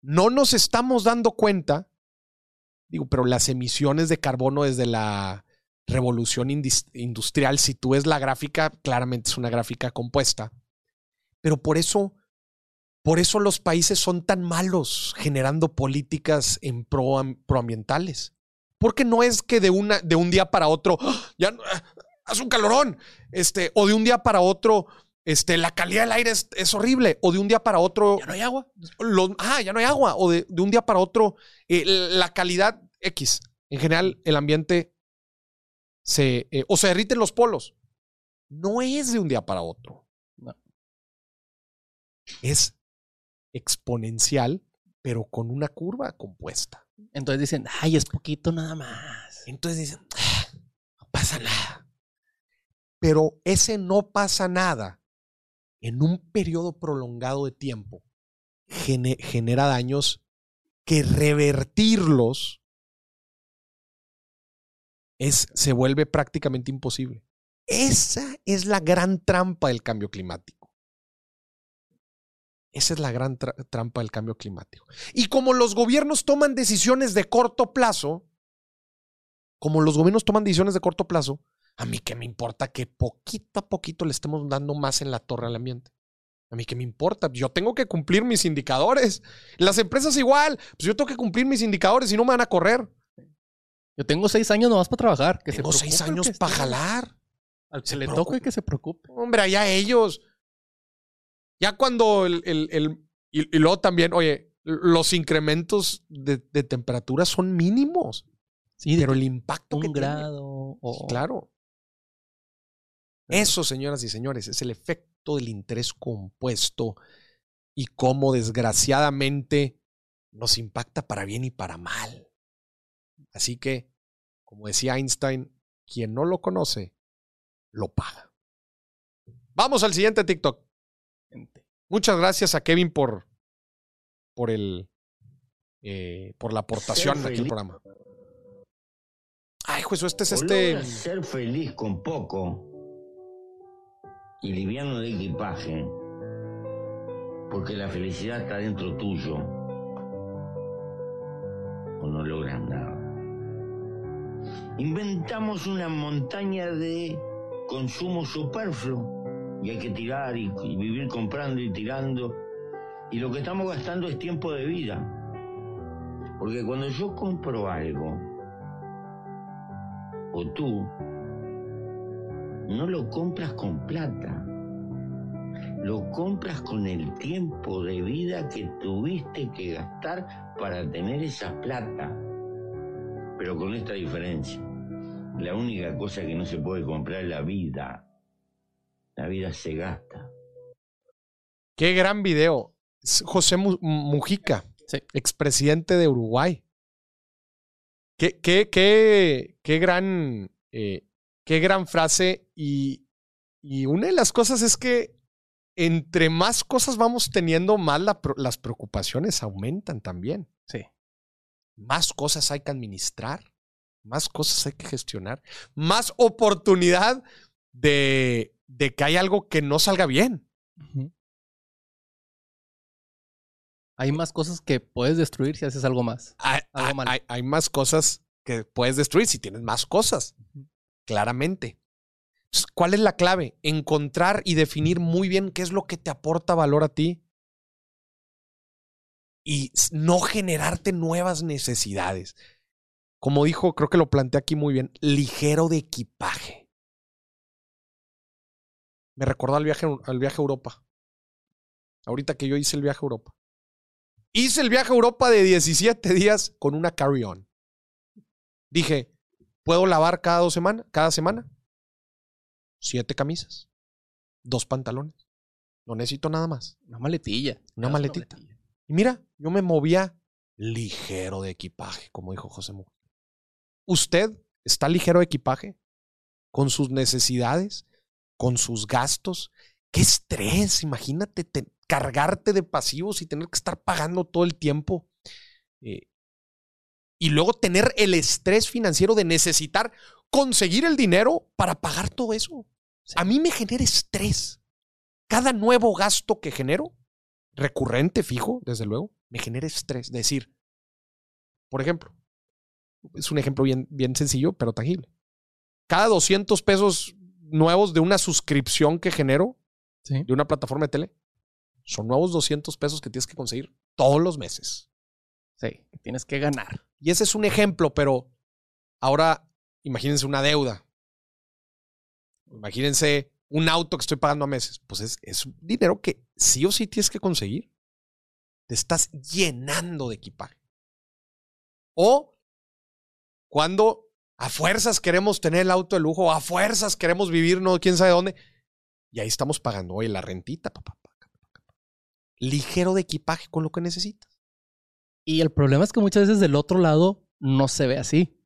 no nos estamos dando cuenta, digo, pero las emisiones de carbono desde la revolución industrial, si tú ves la gráfica, claramente es una gráfica compuesta. Pero por eso, por eso los países son tan malos generando políticas en pro, proambientales. Porque no es que de, una, de un día para otro, ¡ah! ya ah, haz un calorón, este, o de un día para otro, este, la calidad del aire es, es horrible, o de un día para otro, Ya no hay agua. los- ah, ya no hay agua, o de, de un día para otro, eh, la calidad X. En general, el ambiente se, eh, o se derriten los polos. No es de un día para otro. No. Es exponencial, pero con una curva compuesta. Entonces dicen, ay, es poquito nada más. Entonces dicen, "Ah, no pasa nada. Pero ese no pasa nada en un periodo prolongado de tiempo gene- genera daños que revertirlos es, se vuelve prácticamente imposible. Esa es la gran trampa del cambio climático. Esa es la gran tra- trampa del cambio climático. Y como los gobiernos toman decisiones de corto plazo, como los gobiernos toman decisiones de corto plazo, a mí qué me importa que poquito a poquito le estemos dando más en la torre al ambiente. A mí qué me importa, yo tengo que cumplir mis indicadores. Las empresas igual, pues yo tengo que cumplir mis indicadores y no me van a correr. Yo tengo seis años nomás para trabajar. Que tengo se seis años que para jalar. Al que Se le toque que se preocupe. Hombre, allá ellos. Ya cuando el, el- el- y, y luego también, oye, los incrementos de, de temperatura son mínimos, Sí, pero el impacto que un tiene-. O, Claro. Eso, señoras y señores, es el efecto del interés compuesto y cómo desgraciadamente nos impacta para bien y para mal. Así que, como decía Einstein, quien no lo conoce, lo paga. Vamos al siguiente TikTok. Muchas gracias a Kevin por, por el eh, por la aportación aquí al programa. Ay, juez, este es este. ser feliz con poco y liviano de equipaje, porque la felicidad está dentro tuyo, o no logras nada. Inventamos una montaña de consumo superfluo y hay que tirar y, y vivir comprando y tirando. Y lo que estamos gastando es tiempo de vida. Porque cuando yo compro algo, o tú, no lo compras con plata. Lo compras con el tiempo de vida que tuviste que gastar para tener esa plata. Pero con esta diferencia. La única cosa que no se puede comprar es la vida. La vida se gasta. Qué gran video. José Mu- Mujica, Sí. expresidente de Uruguay. Qué, qué, qué, qué gran, eh, qué gran frase. Y, y una de las cosas es que entre más cosas vamos teniendo, más la las preocupaciones aumentan también. Sí. Más cosas hay que administrar, más cosas hay que gestionar, más oportunidad de, de que hay algo que no salga bien. Hay más cosas que puedes destruir si haces algo más. hay, Algo hay- mal. hay- hay más cosas que puedes destruir si tienes más cosas. Claramente. Entonces, ¿Cuál es la clave? Encontrar y definir muy bien qué es lo que te aporta valor a ti. Y no generarte nuevas necesidades. Como dijo, creo que lo planteé aquí muy bien, ligero de equipaje. Me recordó al viaje, al viaje a Europa. Ahorita que yo hice el viaje a Europa. Hice el viaje a Europa de 17 días con una carry-on. Dije, ¿puedo lavar cada dos semanas? ¿Cada semana? Siete camisas. Dos pantalones. No necesito nada más. Una maletilla. Una maletita. Y mira, yo me movía ligero de equipaje, como dijo José Mujica. ¿Usted está ligero de equipaje? ¿Con sus necesidades? ¿Con sus gastos? ¡Qué estrés! Imagínate te- cargarte de pasivos y tener que estar pagando todo el tiempo. Eh, y luego tener el estrés financiero de necesitar conseguir el dinero para pagar todo eso. A mí me genera estrés. Cada nuevo gasto que genero recurrente, fijo, desde luego, me genera estrés. Decir, por ejemplo, es un ejemplo bien, bien sencillo, pero tangible. Cada 200 pesos nuevos de una suscripción que genero Sí. de una plataforma de tele, son nuevos 200 pesos que tienes que conseguir todos los meses. Sí. Tienes que ganar. Y ese es un ejemplo, pero ahora imagínense una deuda. Imagínense un auto que estoy pagando a meses. Pues es, es dinero que sí o sí tienes que conseguir. Te estás llenando de equipaje. O cuando a fuerzas queremos tener el auto de lujo, a fuerzas queremos vivir no quién sabe dónde. Y ahí estamos pagando, oye, la rentita, papá. Ligero de equipaje con lo que necesitas. Y el problema es que muchas veces del otro lado no se ve así.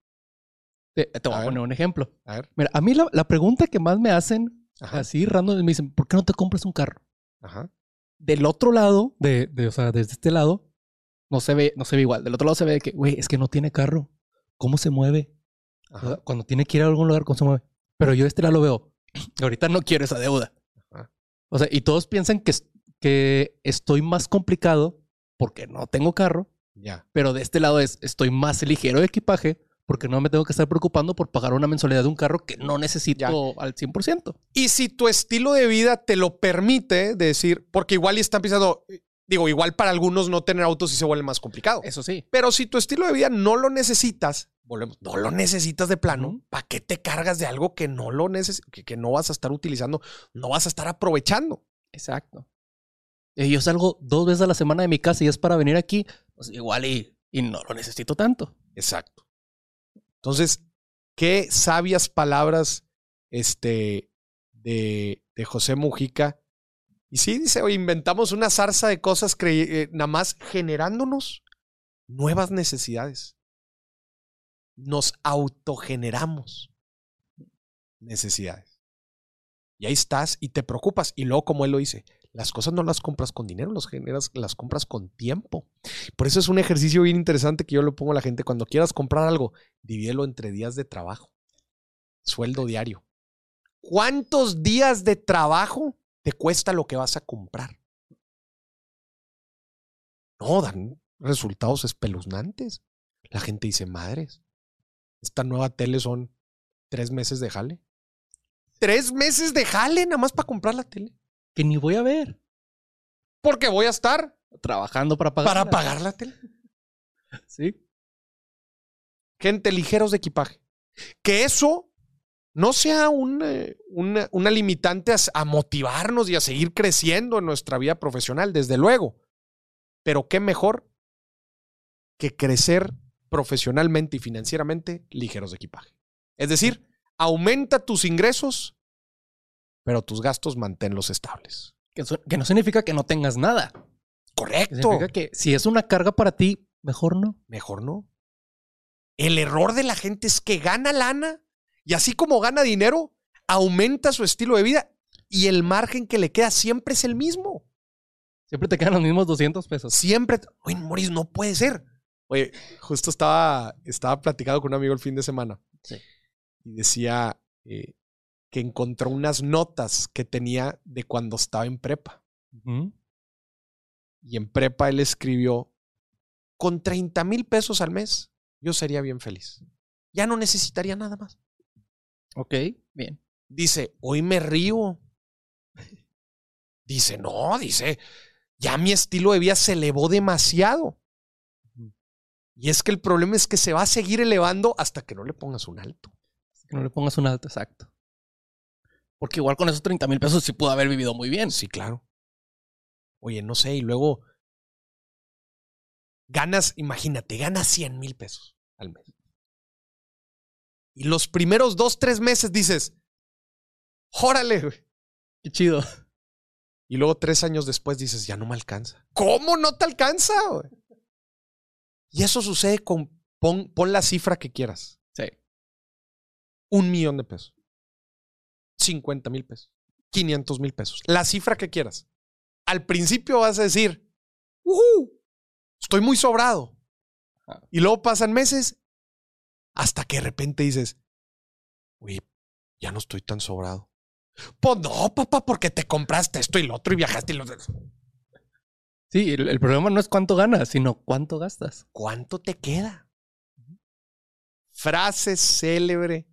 Te, te voy A a, ver. poner un ejemplo. A ver. Mira, a mí la, la pregunta que más me hacen Ajá. así random me dicen, ¿por qué no te compras un carro? Ajá. Del otro lado, de, de, o sea, desde este lado, no se ve, no se ve igual. Del otro lado se ve que, güey, es que no tiene carro. ¿Cómo se mueve? Ajá. Cuando tiene que ir a algún lugar, ¿cómo se mueve? Pero yo de este lado lo veo. Ahorita no quiero esa deuda. Ajá. O sea, y todos piensan que, que estoy más complicado porque no tengo carro, Ya. pero de este lado es estoy más ligero de equipaje porque no me tengo que estar preocupando por pagar una mensualidad de un carro que no necesito Ya. al 100%. Y si tu estilo de vida te lo permite decir, porque igual están pensando, digo, igual para algunos no tener autos sí se vuelve más complicado. Eso sí. Pero si tu estilo de vida no lo necesitas, volvemos, no lo necesitas de plano, Ujú. ¿para qué te cargas de algo que no lo neces que, que no vas a estar utilizando, no vas a estar aprovechando? Exacto. Yo salgo dos veces a la semana de mi casa y es para venir aquí, pues igual y, y no lo necesito tanto. Exacto. Entonces, qué sabias palabras este, de, de José Mujica. Y sí, dice, oye, inventamos una zarza de cosas eh, nada más generándonos nuevas necesidades. Nos autogeneramos necesidades. Y ahí estás y te preocupas. Y luego, como él lo dice, las cosas no las compras con dinero, las generas, las compras con tiempo. Por eso es un ejercicio bien interesante que yo le pongo a la gente. Cuando quieras comprar algo, divídelo entre días de trabajo. Sueldo diario. ¿Cuántos días de trabajo te cuesta lo que vas a comprar? No, dan resultados espeluznantes. La gente dice, madres, esta nueva tele son tres meses de jale. Tres meses de jale nada más para comprar la tele. Que ni voy a ver. Porque voy a estar Trabajando para pagar. para pagar la tele. Sí. gente ligeros de equipaje. Que eso no sea un, eh, una, una limitante a, a motivarnos y a seguir creciendo en nuestra vida profesional, desde luego. Pero qué mejor que crecer profesionalmente y financieramente ligeros de equipaje. Es decir, aumenta tus ingresos, pero tus gastos manténlos estables. Que, eso- que no significa que no tengas nada. Que Correcto. significa que si es una carga para ti, mejor no. Mejor no. El error de la gente es que gana lana y así como gana dinero, aumenta su estilo de vida y el margen que le queda siempre es el mismo. Siempre te quedan los mismos 200 pesos. Siempre. Oye, Moris, no puede ser. Oye, justo estaba, estaba platicando con un amigo el fin de semana Sí. y decía eh, que encontró unas notas que tenía de cuando estaba en prepa. Y en prepa él escribió, con 30 mil pesos al mes, yo sería bien feliz. Ya no necesitaría nada más. Ok, bien. Dice, hoy me río. Dice, no, dice, ya mi estilo de vida se elevó demasiado. Y es que el problema es que se va a seguir elevando hasta que no le pongas un alto. Que no le pongas un alto exacto. Porque igual con esos 30 mil pesos sí pudo haber vivido muy bien. Sí, claro. Oye, no sé, y luego ganas, imagínate, ganas 100 mil pesos al mes. Y los primeros dos, tres meses dices, órale, güey. Qué chido. Y luego tres años después dices, ya no me alcanza. ¿Cómo no te alcanza? güey? Y eso sucede con, pon, pon la cifra que quieras. Sí. Un millón de pesos. 50 mil pesos. 500 mil pesos. La cifra que quieras. Al principio vas a decir, "Ujú, estoy muy sobrado. Y luego pasan meses hasta que de repente dices, uy, ya no estoy tan sobrado. Pues no, papá, porque te compraste esto y lo otro y viajaste y lo Sí, Sí, el, el problema no es cuánto ganas, sino cuánto gastas. ¿Cuánto te queda? Frase célebre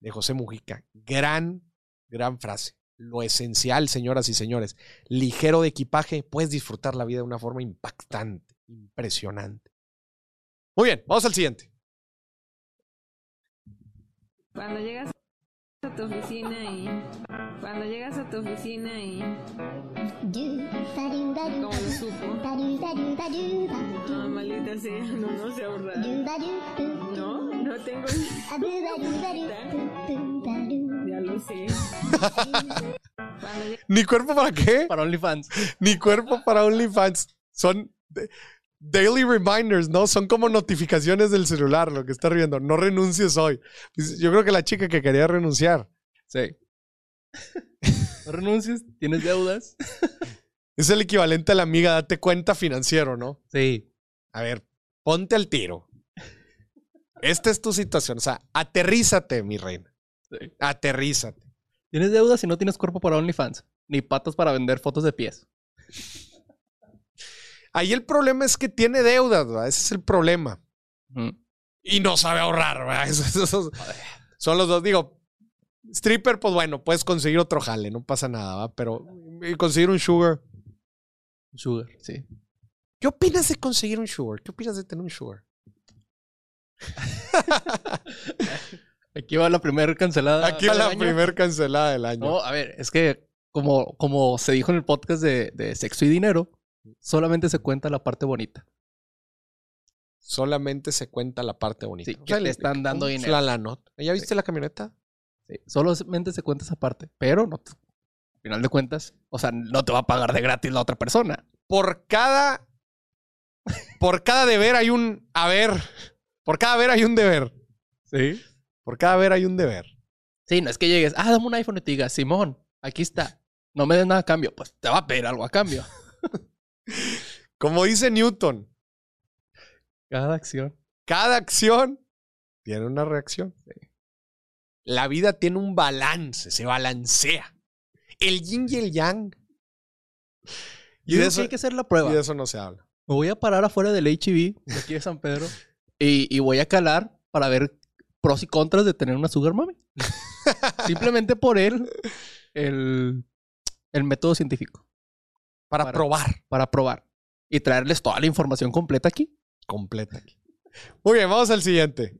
de José Mujica. Gran, gran frase. Lo esencial, señoras y señores. Ligero de equipaje, puedes disfrutar la vida de una forma impactante, impresionante. Muy bien, vamos al siguiente. Cuando llegas a tu oficina y cuando llegas a tu oficina y como lo supo ah, maldita sea no no sé ahorrar no no tengo ya lo sé ¿Ni cuerpo para qué? Para OnlyFans. Ni cuerpo para OnlyFans. Son de- daily reminders, ¿no? Son como notificaciones del celular, lo que está riendo. No renuncies hoy. Yo creo que la chica que quería renunciar. Sí. No renuncies, tienes deudas. Es el equivalente a la amiga, date cuenta financiero, ¿no? Sí. A ver, ponte al tiro. Esta es tu situación. O sea, aterrízate, mi reina. Sí. Aterrízate. Tienes deudas y no tienes cuerpo para OnlyFans. Ni patas para vender fotos de pies. Ahí el problema es que tiene deudas, ¿verdad? Ese es el problema. Y no sabe ahorrar, ¿verdad? Esos- esos- son los dos. Digo, stripper, pues bueno, puedes conseguir otro jale, no pasa nada, ¿va? Pero y conseguir un sugar. Sugar, sí. ¿Qué opinas de conseguir un sugar? ¿Qué opinas de tener un sugar? Aquí va la primera cancelada. Aquí va la año. primer cancelada del año. No, a ver, es que como, como se dijo en el podcast de, de Sexo y Dinero, solamente se cuenta la parte bonita. Solamente se cuenta la parte bonita. Sí, que te están dando dinero. flalanot. ¿Ya viste la camioneta? Sí, solamente se cuenta esa parte. Pero no te- al final de cuentas, o sea, no te va a pagar de gratis la otra persona. Por cada. Por cada deber hay un haber. Por cada haber hay un deber. Sí. Por cada haber hay un deber. Sí, no es que llegues, ah, dame un iPhone y te digas, Simón, aquí está. No me des nada a cambio. Pues te va a pedir algo a cambio. Como dice Newton, Cada acción. cada acción tiene una reacción. La vida tiene un balance, se balancea. El yin y el yang. Y Yo de, eso, que hay que hacer la y prueba. de eso no se habla. Me voy a parar afuera del HB de aquí de San Pedro y, y voy a calar para ver pros y contras de tener una Sugar Mami. Simplemente por él, el, el método científico. Para, Para- probar Para probar y traerles toda la información completa aquí. completa. aquí. Muy bien, vamos al siguiente.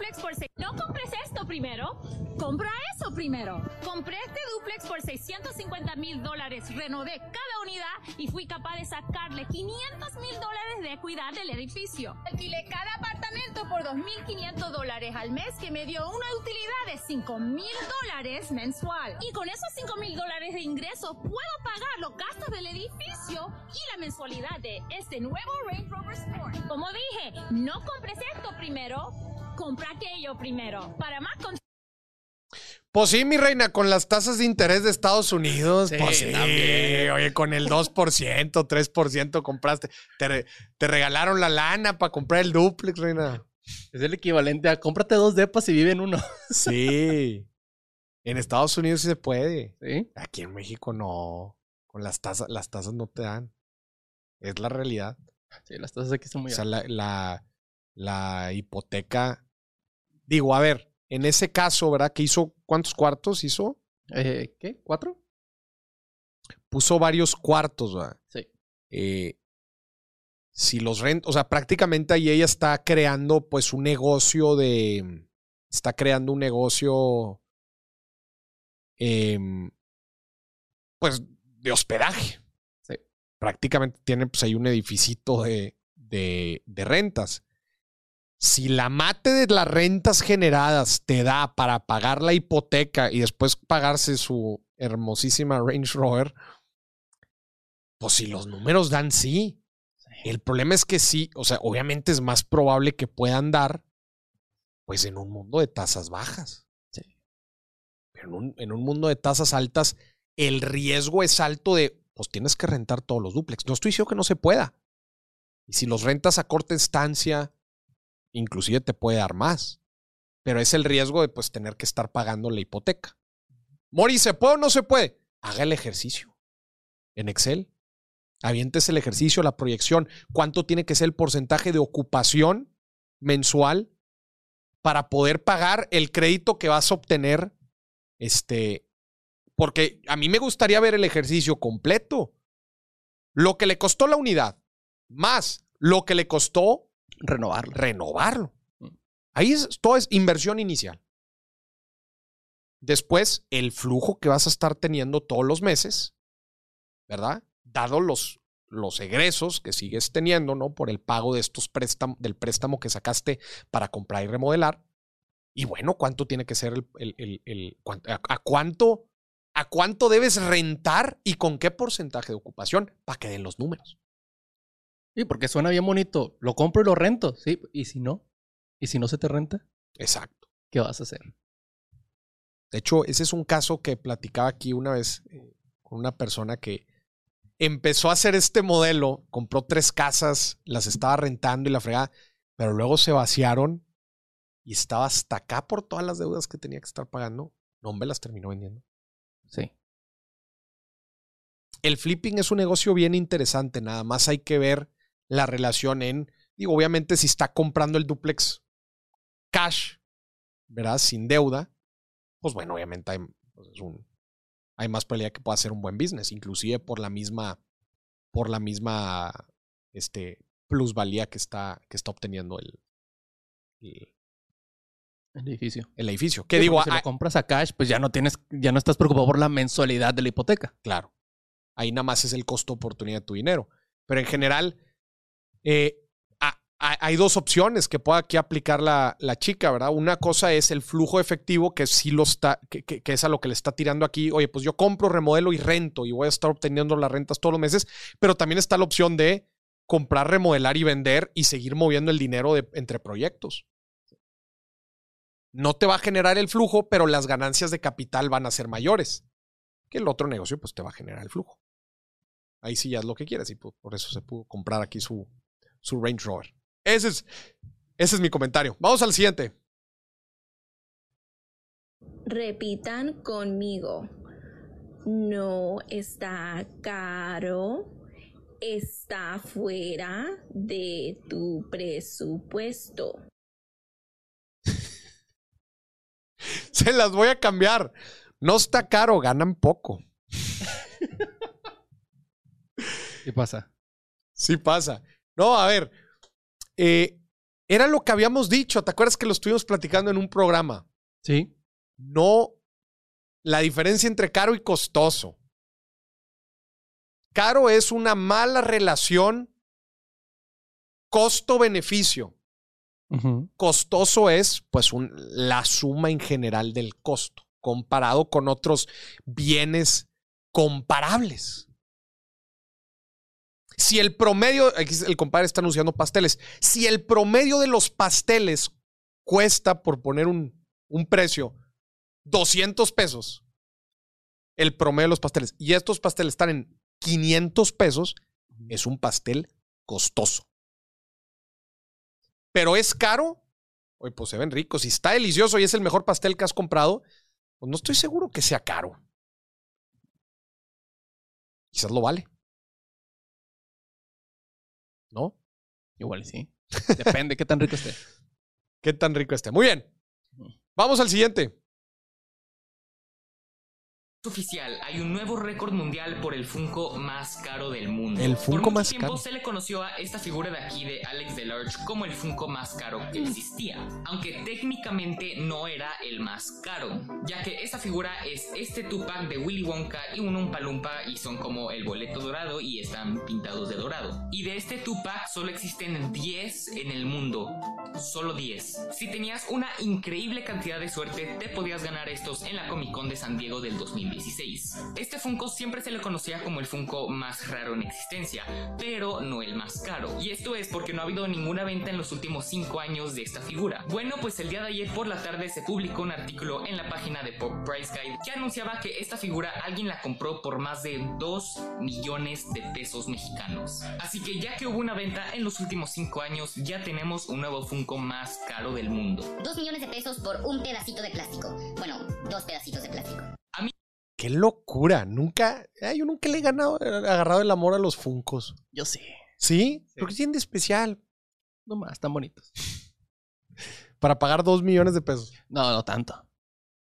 Duplex por No compres esto primero. Compra eso primero. Compré este duplex por 650 mil dólares. Renové cada unidad y fui capaz de sacarle 500 mil dólares de equidad del edificio. Alquilé cada apartamento por 2.500 dólares al mes que me dio una utilidad de 5 mil dólares mensual. Y con esos 5 mil dólares de ingresos puedo pagar los gastos del edificio y la mensualidad de este nuevo Range Rover Sport. Como dije, no compres esto primero, compra aquello primero. Para más Pues sí, mi reina, con las tasas de interés de Estados Unidos. Sí, pues sí, también. oye, con el 2%, 3% compraste. Te, re- te regalaron la lana para comprar el duplex, reina. Es el equivalente a cómprate dos depas y vive en uno. Sí. En Estados Unidos sí se puede. ¿Sí? Aquí en México no. Con las tasas, las tasas no te dan. Es la realidad. Sí, las tasas aquí son muy O sea, altas. la, la, la hipoteca. Digo, a ver, en ese caso, ¿verdad? Que hizo, ¿cuántos cuartos hizo? Eh, ¿Qué? ¿Cuatro? Puso varios cuartos, ¿verdad? Sí. Eh, si los rent, o sea, prácticamente ahí ella está creando pues un negocio de, está creando un negocio, em, pues de hospedaje. Sí. Prácticamente tiene pues ahí un edificito de, de, de rentas. Si la mate de las rentas generadas te da para pagar la hipoteca y después pagarse su hermosísima Range Rover, pues si los números dan sí. El problema es que sí, o sea, obviamente es más probable que puedan dar, pues en un mundo de tasas bajas. Sí. Pero en un, en un mundo de tasas altas, el riesgo es alto de, pues tienes que rentar todos los duplex. No estoy diciendo que no se pueda. Y si los rentas a corta estancia, inclusive te puede dar más. Pero es el riesgo de, pues, tener que estar pagando la hipoteca. Mori, ¿se puede o no se puede? Haga el ejercicio. en Excel. Avientes el ejercicio, la proyección. ¿Cuánto tiene que ser el porcentaje de ocupación mensual para poder pagar el crédito que vas a obtener? Este, porque a mí me gustaría ver el ejercicio completo. Lo que le costó la unidad, más lo que le costó Renovarlo. renovarlo. Ahí es, todo es inversión inicial. Después, el flujo que vas a estar teniendo todos los meses, ¿verdad? Dado los, los egresos que sigues teniendo, ¿no? Por el pago de estos préstamos, del préstamo que sacaste para comprar y remodelar. Y bueno, ¿cuánto tiene que ser el, el- el- el- cuán- a, a cuánto, a cuánto debes rentar y con qué porcentaje de ocupación para que den los números? Sí, porque suena bien bonito. Lo compro y lo rento. Sí, y si no, y si no se te renta, Exacto. ¿qué vas a hacer? De hecho, ese es un caso que platicaba aquí una vez eh, con una persona que empezó a hacer este modelo, compró tres casas, las estaba rentando y la fregada, pero luego se vaciaron y estaba hasta acá por todas las deudas que tenía que estar pagando. No, hombre, las terminó vendiendo. Sí. El flipping es un negocio bien interesante, nada más hay que ver la relación en, digo, obviamente si está comprando el duplex cash, ¿verdad? Sin deuda, pues bueno, obviamente hay, pues es un, hay más probabilidad que pueda ser un buen business, inclusive por la misma, por la misma este, plusvalía que está, que está obteniendo el, el, El edificio. el edificio. ¿Qué Sí, digo? Si Ah, lo compras a cash, pues ya no tienes, ya no estás preocupado por la mensualidad de la hipoteca. Claro. Ahí nada más es el costo oportunidad de tu dinero. Pero en general, eh, hay dos opciones que pueda aquí aplicar la, chica, ¿verdad? Una cosa es el flujo efectivo, que sí lo está, que, es a lo que le está tirando aquí. Oye, pues yo compro, remodelo y rento y voy a estar obteniendo las rentas todos los meses. Pero también está la opción de comprar, remodelar y vender y seguir moviendo el dinero entre proyectos. No te va a generar el flujo, pero las ganancias de capital van a ser mayores que el otro negocio pues te va a generar el flujo. Ahí sí ya es lo que quieres y por por eso se pudo comprar aquí su, su Range Rover. Ese es, ese es mi comentario. Vamos al siguiente. Repitan conmigo. No está caro. Está fuera de tu presupuesto. Se las voy a cambiar. No está caro, ganan poco. ¿Qué pasa? Sí pasa. No, a ver. eh, era lo que habíamos dicho. ¿Te acuerdas que lo estuvimos platicando en un programa? Sí. No. La diferencia entre caro y costoso. Caro es una mala relación costo-beneficio. Costoso es, pues, un- la suma en general del costo, comparado con otros bienes comparables. Si el promedio, aquí el compadre está anunciando pasteles, si el promedio de los pasteles cuesta, por poner un, un precio, 200 pesos, el promedio de los pasteles, y estos pasteles están en 500 pesos, es un pastel costoso. Pero es caro, oye, pues se ven ricos. Si está delicioso y es el mejor pastel que has comprado, pues no estoy seguro que sea caro. Quizás lo vale. ¿No? Igual sí. Depende qué tan rico esté. ¿Qué tan rico esté? Muy bien. Vamos al siguiente. Oficial, hay un nuevo récord mundial por el Funko más caro del mundo. El por Funko mucho más tiempo caro. se le conoció a esta figura de aquí de Alex Delarge como el Funko más caro que existía, aunque técnicamente no era el más caro, ya que esta figura es este Tupac de Willy Wonka y un Umpa Lumpa y son como el boleto dorado y están pintados de dorado. Y de este Tupac solo existen 10 en el mundo, solo 10. Si tenías una increíble cantidad de suerte, te podías ganar estos en la Comic Con de San Diego del 2016. Este Funko siempre se le conocía como el Funko más raro en existencia, pero no el más caro. Y esto es porque no ha habido ninguna venta en los últimos 5 años de esta figura. Bueno, pues el día de ayer por la tarde se publicó un artículo en la página de Pop Price Guide que anunciaba que esta figura alguien la compró por más de 2 millones de pesos mexicanos. Así que ya que hubo una venta en los últimos 5 años, ya tenemos un nuevo Funko más caro del mundo. Dos millones de pesos por un pedacito de plástico. Bueno, dos pedacitos de plástico. Qué locura. Nunca, ay, yo nunca le he ganado, agarrado el amor a los Funcos. Yo sí. ¿Sí? ¿Pero qué tienen de especial? No más, están bonitos. Para pagar dos millones de pesos. No, no tanto.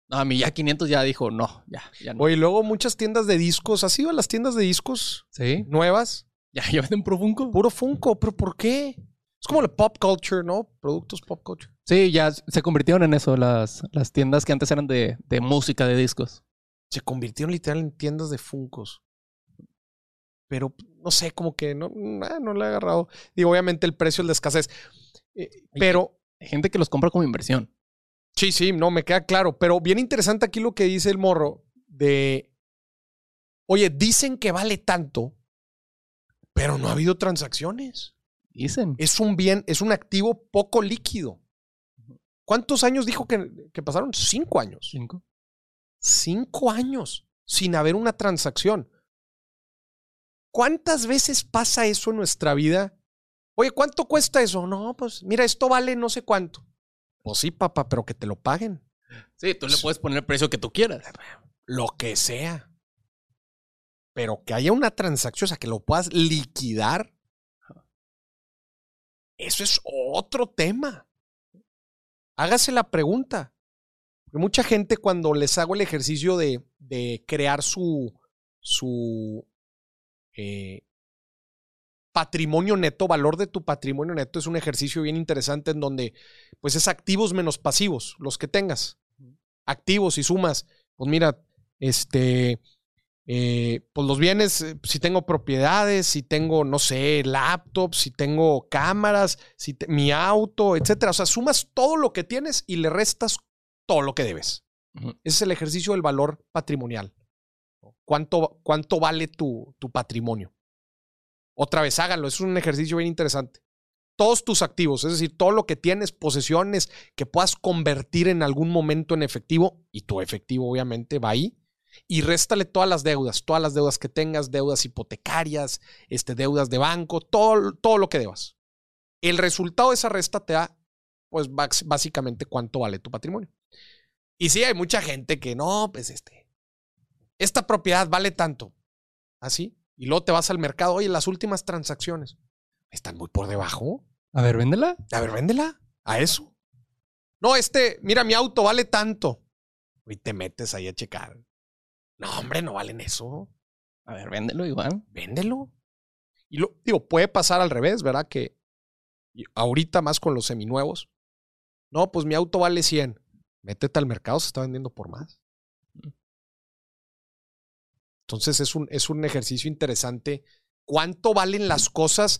No, a mí ya 500 ya dijo, no, ya, ya no. Oye, luego muchas tiendas de discos. ¿Has ido a las tiendas de discos Sí. nuevas? Ya, ya venden pro Funko. Puro Funko. ¿Pero por qué? Es como la pop culture, ¿no? Productos pop culture. Sí, ya se convirtieron en eso, las, las tiendas que antes eran de, de música, de discos. Se convirtieron literal en tiendas de Funcos. Pero no sé, como que no, nah, no le he agarrado. Digo, obviamente el precio es la escasez. Eh, pero Hay gente que los compra como inversión. Sí, sí, no, me queda claro. Pero bien interesante aquí lo que dice el morro de, oye, dicen que vale tanto, pero no ha habido transacciones. Dicen. Es un bien, es un activo poco líquido. ¿Cuántos años dijo que, que pasaron? Cinco años. Cinco. Cinco años sin haber una transacción. ¿Cuántas veces pasa eso en nuestra vida? Oye, ¿cuánto cuesta eso? No, pues mira, esto vale no sé cuánto. Pues sí, papá, pero que te lo paguen. Sí, tú le puedes poner el precio que tú quieras. Lo que sea. Pero que haya una transacción, o sea, que lo puedas liquidar. Eso es otro tema. Hágase la pregunta. Mucha gente cuando les hago el ejercicio de, de crear su, su eh, patrimonio neto, valor de tu patrimonio neto, es un ejercicio bien interesante en donde pues es activos menos pasivos, los que tengas. Activos y sumas. Pues mira, este, eh, pues los bienes, eh, si tengo propiedades, si tengo, no sé, laptops, si tengo cámaras, si te- mi auto, etcétera. O sea, sumas todo lo que tienes y le restas todo lo que debes. Ese es el ejercicio del valor patrimonial. ¿Cuánto, cuánto vale tu, tu patrimonio? Otra vez, háganlo. Es un ejercicio bien interesante. Todos tus activos, es decir, todo lo que tienes, posesiones que puedas convertir en algún momento en efectivo, y tu efectivo obviamente va ahí, y réstale todas las deudas, todas las deudas que tengas, deudas hipotecarias, este, deudas de banco, todo, todo lo que debas. El resultado de esa resta te da, pues, básicamente cuánto vale tu patrimonio. Y sí, hay mucha gente que no, pues, este, esta propiedad vale tanto. Así. Y luego te vas al mercado, oye, las últimas transacciones están muy por debajo. A ver, véndela. A ver, véndela. A eso. No, este, mira, mi auto vale tanto. Y te metes ahí a checar. No, hombre, no valen eso. A ver, véndelo igual. Véndelo. Y lo, digo, puede pasar al revés, ¿verdad? Que ahorita más con los seminuevos. No, pues mi auto vale 100. Métete al mercado, se está vendiendo por más. Entonces es un, es un ejercicio interesante. ¿Cuánto valen las cosas?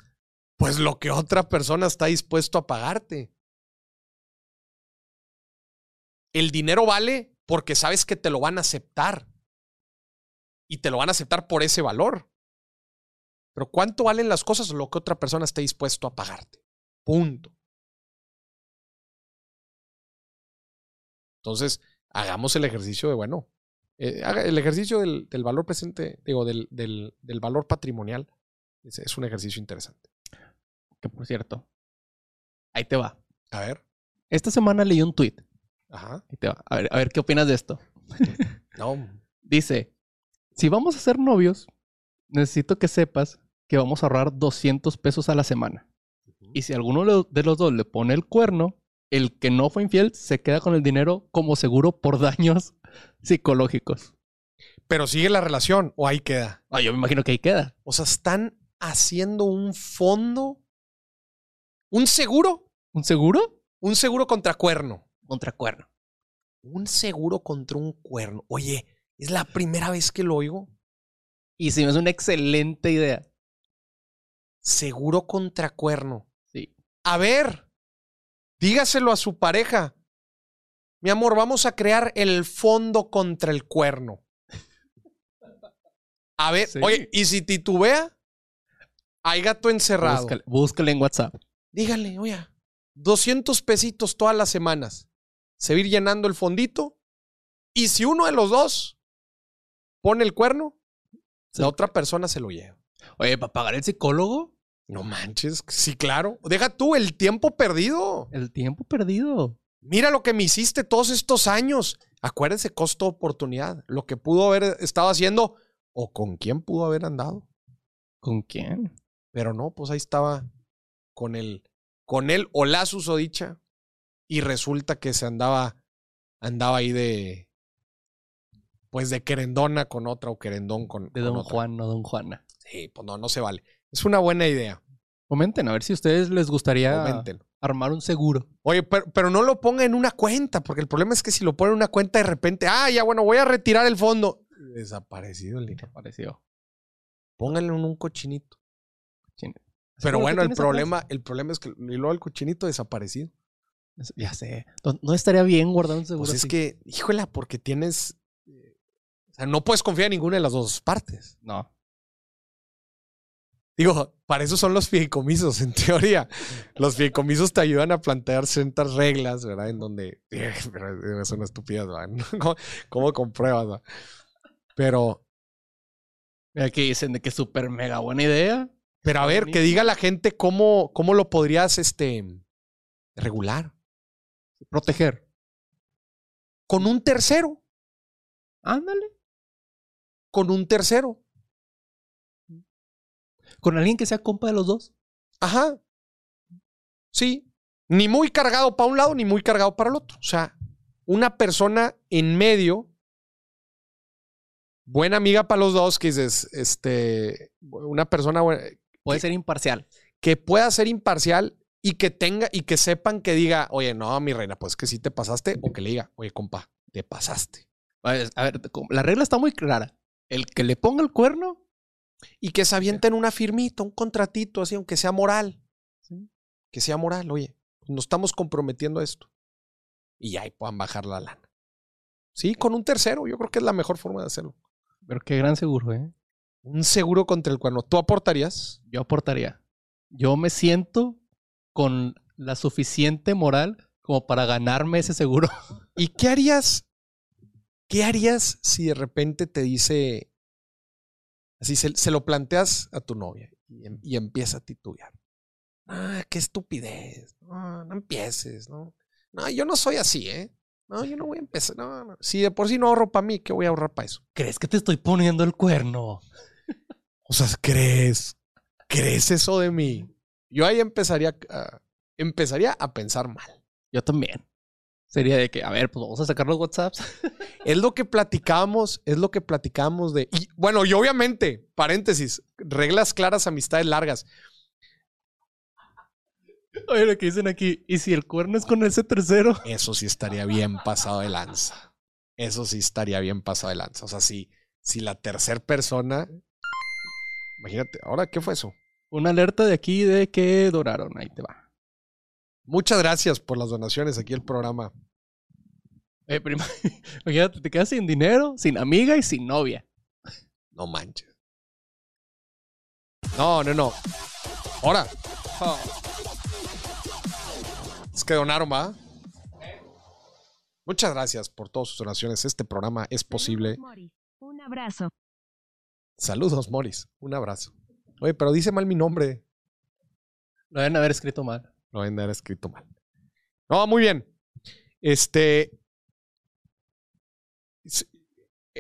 Pues lo que otra persona está dispuesto a pagarte. El dinero vale porque sabes que te lo van a aceptar. Y te lo van a aceptar por ese valor. Pero ¿cuánto valen las cosas? Lo que otra persona esté dispuesto a pagarte. Punto. Entonces, hagamos el ejercicio de, bueno, eh, el ejercicio del, del valor presente, digo, del, del, del valor patrimonial. Es, es un ejercicio interesante. Que por cierto, ahí te va. A ver. Esta semana leí un tweet. Ajá. Ahí te va. A ver, a ver qué opinas de esto. No. Dice, si vamos a ser novios, necesito que sepas que vamos a ahorrar 200 pesos a la semana. Y si alguno de los dos le pone el cuerno, el que no fue infiel se queda con el dinero como seguro por daños psicológicos. Pero sigue la relación o ahí queda. Ah, yo me imagino que ahí queda. O sea, están haciendo un fondo, un seguro, ¿Un seguro? un seguro contra cuerno. Contra cuerno. Un seguro contra un cuerno. Oye, es la primera vez que lo oigo. Y si me es una excelente idea. Seguro contra cuerno. Sí. A ver, dígaselo a su pareja. Mi amor, vamos a crear el fondo contra el cuerno. A ver, Sí. oye, ¿y si titubea? Hay gato encerrado. Búscale, búscale en WhatsApp. Dígale, oye, 200 pesitos todas las semanas. Se va a ir llenando el fondito. Y si uno de los dos pone el cuerno, la otra persona se lo lleva. Oye, ¿para pagar el psicólogo? No manches, sí, claro. Deja tú el tiempo perdido. El tiempo perdido. Mira lo que me hiciste todos estos años. Acuérdense, costo oportunidad. Lo que pudo haber estado haciendo o con quién pudo haber andado. ¿Con quién? Pero no, pues ahí estaba con el, con él o la susodicha y resulta que se andaba, andaba ahí de, pues de querendona con otra o querendón con, De con Don otra. Juan, no Don Juana. Sí, pues no, no se vale. Es una buena idea. Comenten, a ver si a ustedes les gustaría Comenten. armar un seguro. Oye, pero, pero no lo ponga en una cuenta, porque el problema es que si lo pone en una cuenta de repente, ah, ya bueno, voy a retirar el fondo. Desaparecido el dinero. Apareció. Pónganlo en un cochinito. Cochinito. Pero bueno, el atrás. problema, el problema es que y luego el cochinito desaparecido. Es- Ya sé. No, no estaría bien guardar un seguro Pues es así. que, híjola, porque tienes. eh, O sea, no puedes confiar en ninguna de las dos partes. No. Digo, para eso son los fideicomisos, en teoría. Los fideicomisos te ayudan a plantear ciertas reglas, ¿verdad? En donde. Pero son estúpidas, ¿verdad? ¿Cómo, cómo compruebas, verdad? Pero, que dicen de que es súper mega buena idea. pero a ver, que diga la gente cómo, cómo lo podrías este, regular. Proteger. Con un tercero. Ándale. Con un tercero. Con alguien que sea compa de los dos. Ajá. Sí. Ni muy cargado para un lado, ni muy cargado para el otro. O sea, una persona en medio, buena amiga para los dos, que dices, este, una persona buena- Puede que, ser imparcial. que pueda ser imparcial y que tenga, y que sepan que diga, oye, no, mi reina, pues que sí te pasaste, o que le diga, oye, compa, te pasaste. A ver, la regla está muy clara. El que le ponga el cuerno, Y que se avienten una firmita, un contratito, así, aunque sea moral. Que sea moral, oye, nos estamos comprometiendo a esto. Y ahí puedan bajar la lana. Sí, con un tercero, yo creo que es la mejor forma de hacerlo. pero qué gran seguro, ¿eh? Un seguro contra el cuerno. ¿Tú aportarías? Yo aportaría. Yo me siento con la suficiente moral como para ganarme ese seguro. ¿Y qué harías? ¿Qué harías si de repente te dice, así se, se lo planteas a tu novia y, em- y empieza a titubear? Ah, qué estupidez. No, no empieces, ¿no? No, yo no soy así, ¿eh? No, yo no voy a empezar. No, no. Si de por sí no ahorro para mí, ¿qué voy a ahorrar para eso? ¿Crees que te estoy poniendo el cuerno? O sea, ¿crees? ¿Crees eso de mí? Yo ahí empezaría a, empezaría a pensar mal. Yo también. Sería de que, a ver, pues vamos a sacar los WhatsApps. Es lo que platicamos, es lo que platicamos de. Y bueno, y obviamente, paréntesis, reglas claras, amistades largas. Oye, lo que dicen aquí, ¿y si el cuerno es con ese tercero? Eso sí estaría bien pasado de lanza. Eso sí estaría bien pasado de lanza. O sea, si, si la tercera persona. Imagínate, ahora, ¿qué fue eso? Una alerta de aquí de que donaron. Ahí te va. Muchas gracias por las donaciones aquí el programa. Eh, prima, imagínate, te quedas sin dinero, sin amiga y sin novia. No manches. No, no, no. Ahora. Es que donaron, ¿va? Muchas gracias por todas sus donaciones. Este programa es posible. Un abrazo. Saludos, Morris. Un abrazo. Oye, pero dice mal mi nombre. Lo deben haber escrito mal. Lo deben de haber escrito mal. No, muy bien. Este. Es,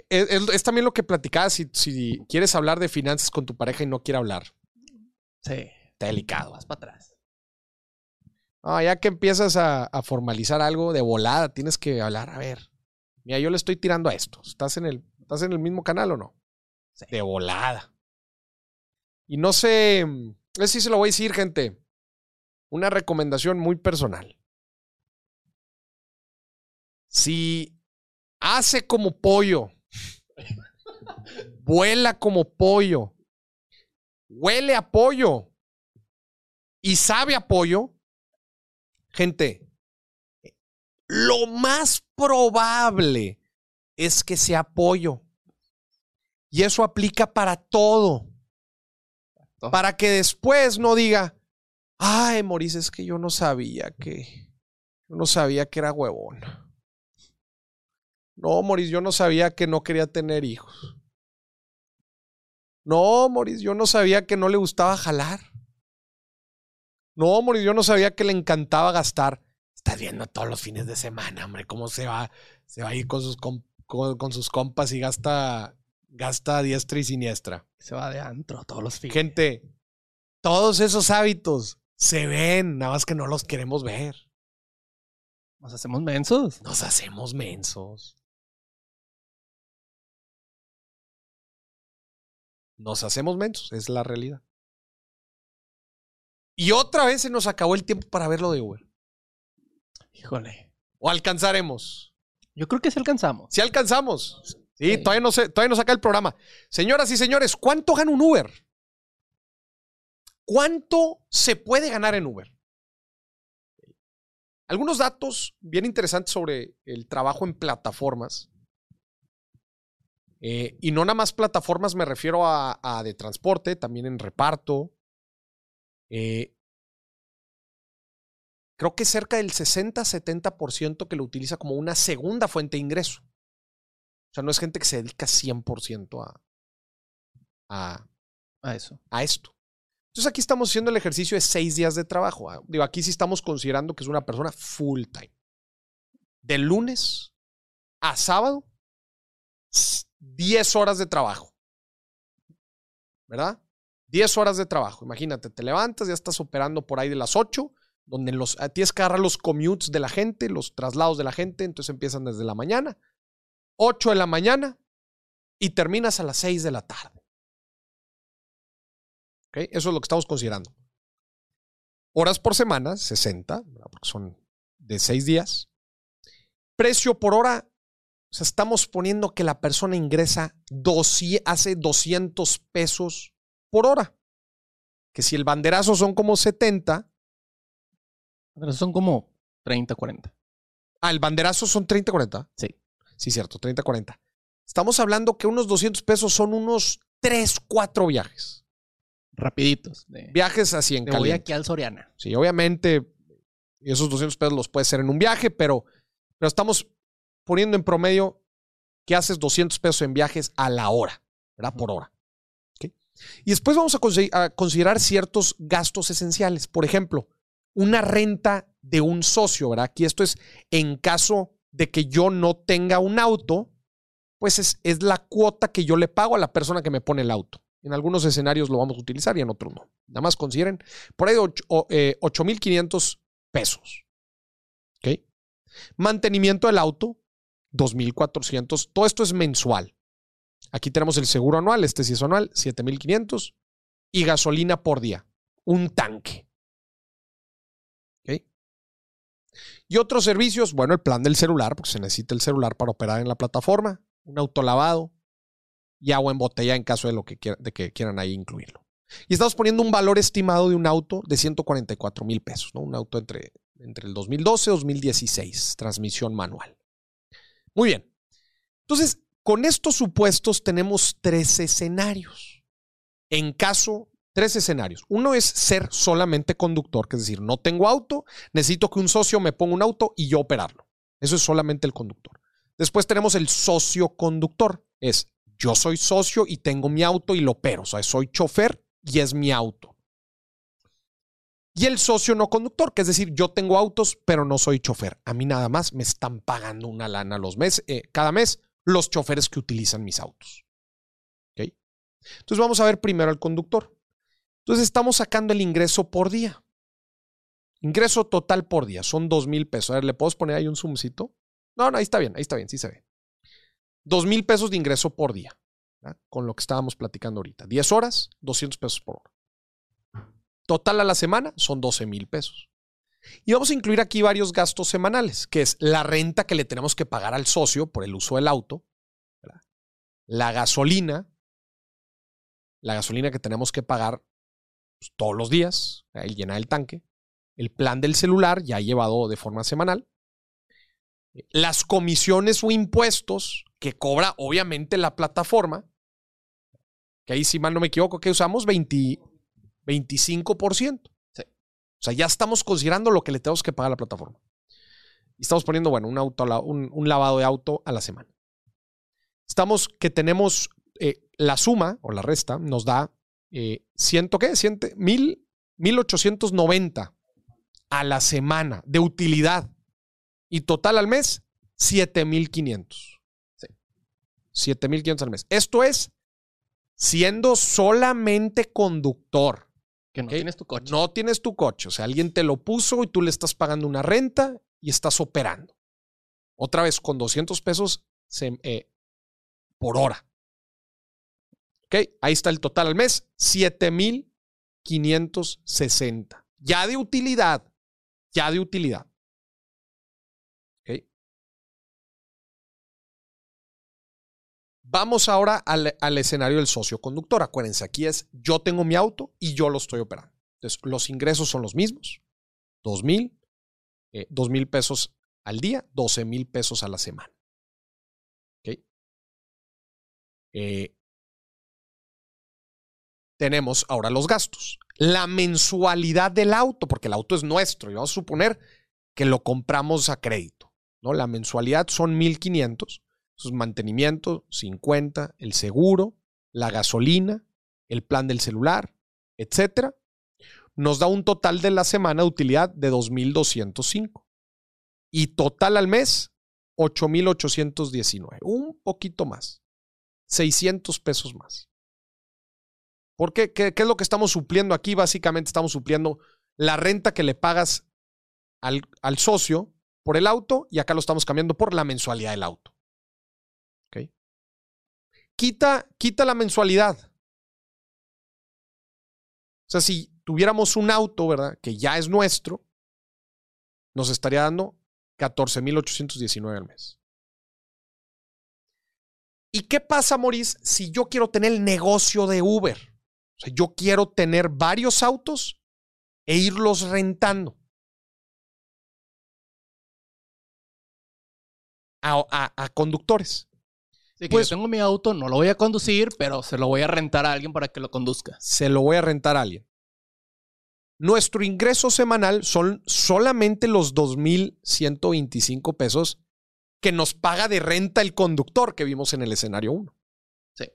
es- es también lo que platicabas si, si quieres hablar de finanzas con tu pareja y no quiere hablar. Sí. Está delicado. Vas para atrás. Ah, ya que empiezas a, a formalizar algo de volada, tienes que hablar. A ver, mira, yo le estoy tirando a esto. ¿Estás en el, estás en el mismo canal o no? De volada. Y no sé, eso sí se lo voy a decir, gente. Una recomendación muy personal. Si hace como pollo, vuela como pollo, huele a pollo y sabe a pollo, gente, lo más probable es que sea pollo. Y eso aplica para todo. Para que después no diga, ay, Maurice, es que yo no sabía que, yo no sabía que era huevón. No, Maurice, yo no sabía que no quería tener hijos. No, Maurice, yo no sabía que no le gustaba jalar. No, Maurice, yo no sabía que le encantaba gastar. Estás viendo todos los fines de semana, hombre, cómo se va, se va a ir con sus, com- con, con sus compas y gasta, gasta diestra y siniestra. Se va de antro todos los fines. Gente, todos esos hábitos se ven, nada más que no los queremos ver. Nos hacemos mensos. Nos hacemos mensos. Nos hacemos mensos, es la realidad. Y otra vez se nos acabó el tiempo para ver lo de Uber. Híjole. ¿O alcanzaremos? Yo creo que sí alcanzamos. Si alcanzamos. Sí, Sí. Todavía, no se, todavía no saca el programa. Señoras y señores, ¿cuánto gana un Uber? ¿Cuánto se puede ganar en Uber? Algunos datos bien interesantes sobre el trabajo en plataformas. Eh, y no nada más plataformas, me refiero a, a de transporte, también en reparto. Eh, creo que cerca del 60-70% que lo utiliza como una segunda fuente de ingreso. O sea, no es gente que se dedica 100% a, a, A eso. a esto. Entonces aquí estamos haciendo el ejercicio de seis días de trabajo. Ah, Digo, aquí sí estamos considerando que es una persona full time. De lunes a sábado, 10 horas de trabajo. ¿Verdad? 10 horas de trabajo. Imagínate, te levantas, ya estás operando por ahí de las 8, donde los, tienes que agarrar los commutes de la gente, los traslados de la gente, entonces empiezan desde la mañana, 8 de la mañana, y terminas a las 6 de la tarde. Eso es lo que estamos considerando. Horas por semana, 60, ¿verdad? porque son de 6 días. Precio por hora, o sea, estamos poniendo que la persona ingresa 200 hace 200 pesos por hora. Que si el banderazo son como 70, Pero son como 30, 40. ah, el banderazo son 30, 40. Sí. Sí, cierto, 30, 40. Estamos hablando que unos 200 pesos son unos 3, 4 viajes. Rapiditos. De, Viajes así en voy caliente. aquí al Soriana. Sí, obviamente esos 200 pesos los puedes hacer en un viaje, pero, pero estamos poniendo en promedio que haces 200 pesos en viajes a la hora, ¿verdad? Por hora. Y después vamos a, consi- a considerar ciertos gastos esenciales. Por ejemplo, una renta de un socio, ¿verdad? Aquí esto es en caso de que yo no tenga un auto, pues es, es la cuota que yo le pago a la persona que me pone el auto. En algunos escenarios lo vamos a utilizar y en otros no. Nada más consideren por ahí de ocho- o, eh, 8,500 pesos. ¿Ok? Mantenimiento del auto, 2,400. Todo esto es mensual. Aquí tenemos el seguro anual, este sí es anual, 7,500. Y gasolina por día, un tanque. Y otros servicios, bueno, el plan del celular, porque se necesita el celular para operar en la plataforma, un autolavado y agua en botella en caso de, lo que, quiera- de que quieran ahí incluirlo. Y estamos poniendo un valor estimado de un auto de 144 mil pesos, ¿no? Un auto entre, entre el 2012 y 2016, transmisión manual. Muy bien. Entonces, con estos supuestos tenemos tres escenarios. En caso, tres escenarios. Uno es ser solamente conductor, que es decir, no tengo auto, necesito que un socio me ponga un auto y yo operarlo. Eso es solamente el conductor. Después tenemos el socio conductor. Es yo soy socio y tengo mi auto y lo opero. O sea, soy chofer y es mi auto. Y el socio no conductor, que es decir, yo tengo autos, pero no soy chofer. A mí nada más me están pagando una lana los meses, eh, cada mes los choferes que utilizan mis autos. ¿Ok? Entonces vamos a ver primero al conductor. Entonces estamos sacando el ingreso por día. Ingreso total por día, son dos mil pesos. A ver, ¿le puedo poner ahí un zoomcito? No, no, ahí está bien, ahí está bien, sí se ve. Dos mil pesos de ingreso por día, con lo que estábamos platicando ahorita. 10 horas, 200 pesos por hora. Total a la semana son 12 mil pesos. Y vamos a incluir aquí varios gastos semanales, que es la renta que le tenemos que pagar al socio por el uso del auto, la gasolina, la gasolina que tenemos que pagar pues, todos los días, el llenar el tanque, el plan del celular ya llevado de forma semanal, las comisiones o impuestos que cobra obviamente la plataforma, que ahí si mal no me equivoco, que usamos 20, 25%. Sí. O sea, ya estamos considerando lo que le tenemos que pagar a la plataforma. Y estamos poniendo, bueno, un, auto, un lavado de auto a la semana. Estamos que tenemos eh, la suma o la resta nos da eh, ciento qué, ciento, mil, 1890 a la semana de utilidad. Y total al mes, 7500. Sí. 7500 al mes. Esto es siendo solamente conductor. Que no tienes tu coche. No tienes tu coche. O sea, alguien te lo puso y tú le estás pagando una renta y estás operando. Otra vez, con 200 pesos se- eh, por hora. Ok, ahí está el total al mes, 7,560. Ya de utilidad. Ya de utilidad. Vamos ahora al, escenario del socio conductor. Acuérdense, aquí es yo tengo mi auto y yo lo estoy operando. Entonces, los ingresos son los mismos. Dos mil, eh, mil pesos al día, 12 mil pesos a la semana. ¿Ok? Eh, tenemos ahora los gastos. La mensualidad del auto, porque el auto es nuestro y vamos a suponer que lo compramos a crédito. ¿no? La mensualidad son 1.500. Sus mantenimiento, 50, el seguro, la gasolina, el plan del celular, etcétera. Nos da un total de la semana de utilidad de 2.205. Y total al mes, 8.819. Un poquito más. 600 pesos más. ¿Por qué? ¿Qué, qué es lo que estamos supliendo aquí? Básicamente estamos supliendo la renta que le pagas al, al socio por el auto y acá lo estamos cambiando por la mensualidad del auto. Quita, quita la mensualidad. O sea, si tuviéramos un auto, ¿verdad? Que ya es nuestro, nos estaría dando 14,819 al mes. ¿Y qué pasa, Maurice, si yo quiero tener el negocio de Uber? O sea, yo quiero tener varios autos e irlos rentando. A- a conductores. Sí, que Pues- yo tengo mi auto, no lo voy a conducir, pero se lo voy a rentar a alguien para que lo conduzca. Se lo voy a rentar a alguien. Nuestro ingreso semanal son solamente los 2,125 pesos que nos paga de renta el conductor que vimos en el escenario 1. Sí.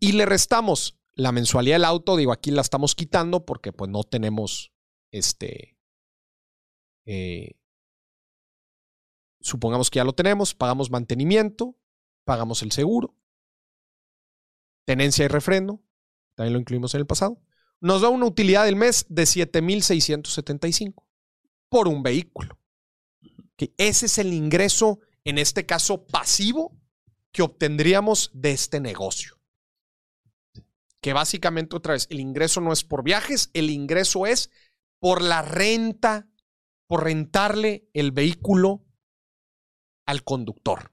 Y le restamos la mensualidad del auto, digo, aquí la estamos quitando porque pues no tenemos este... eh, supongamos que ya lo tenemos, pagamos mantenimiento, pagamos el seguro, tenencia y refrendo, también lo incluimos en el pasado. Nos da una utilidad del mes de 7,675 por un vehículo. Que ese es el ingreso, en este caso pasivo, que obtendríamos de este negocio. Que básicamente, otra vez, el ingreso no es por viajes, el ingreso es por la renta, por rentarle el vehículo al conductor,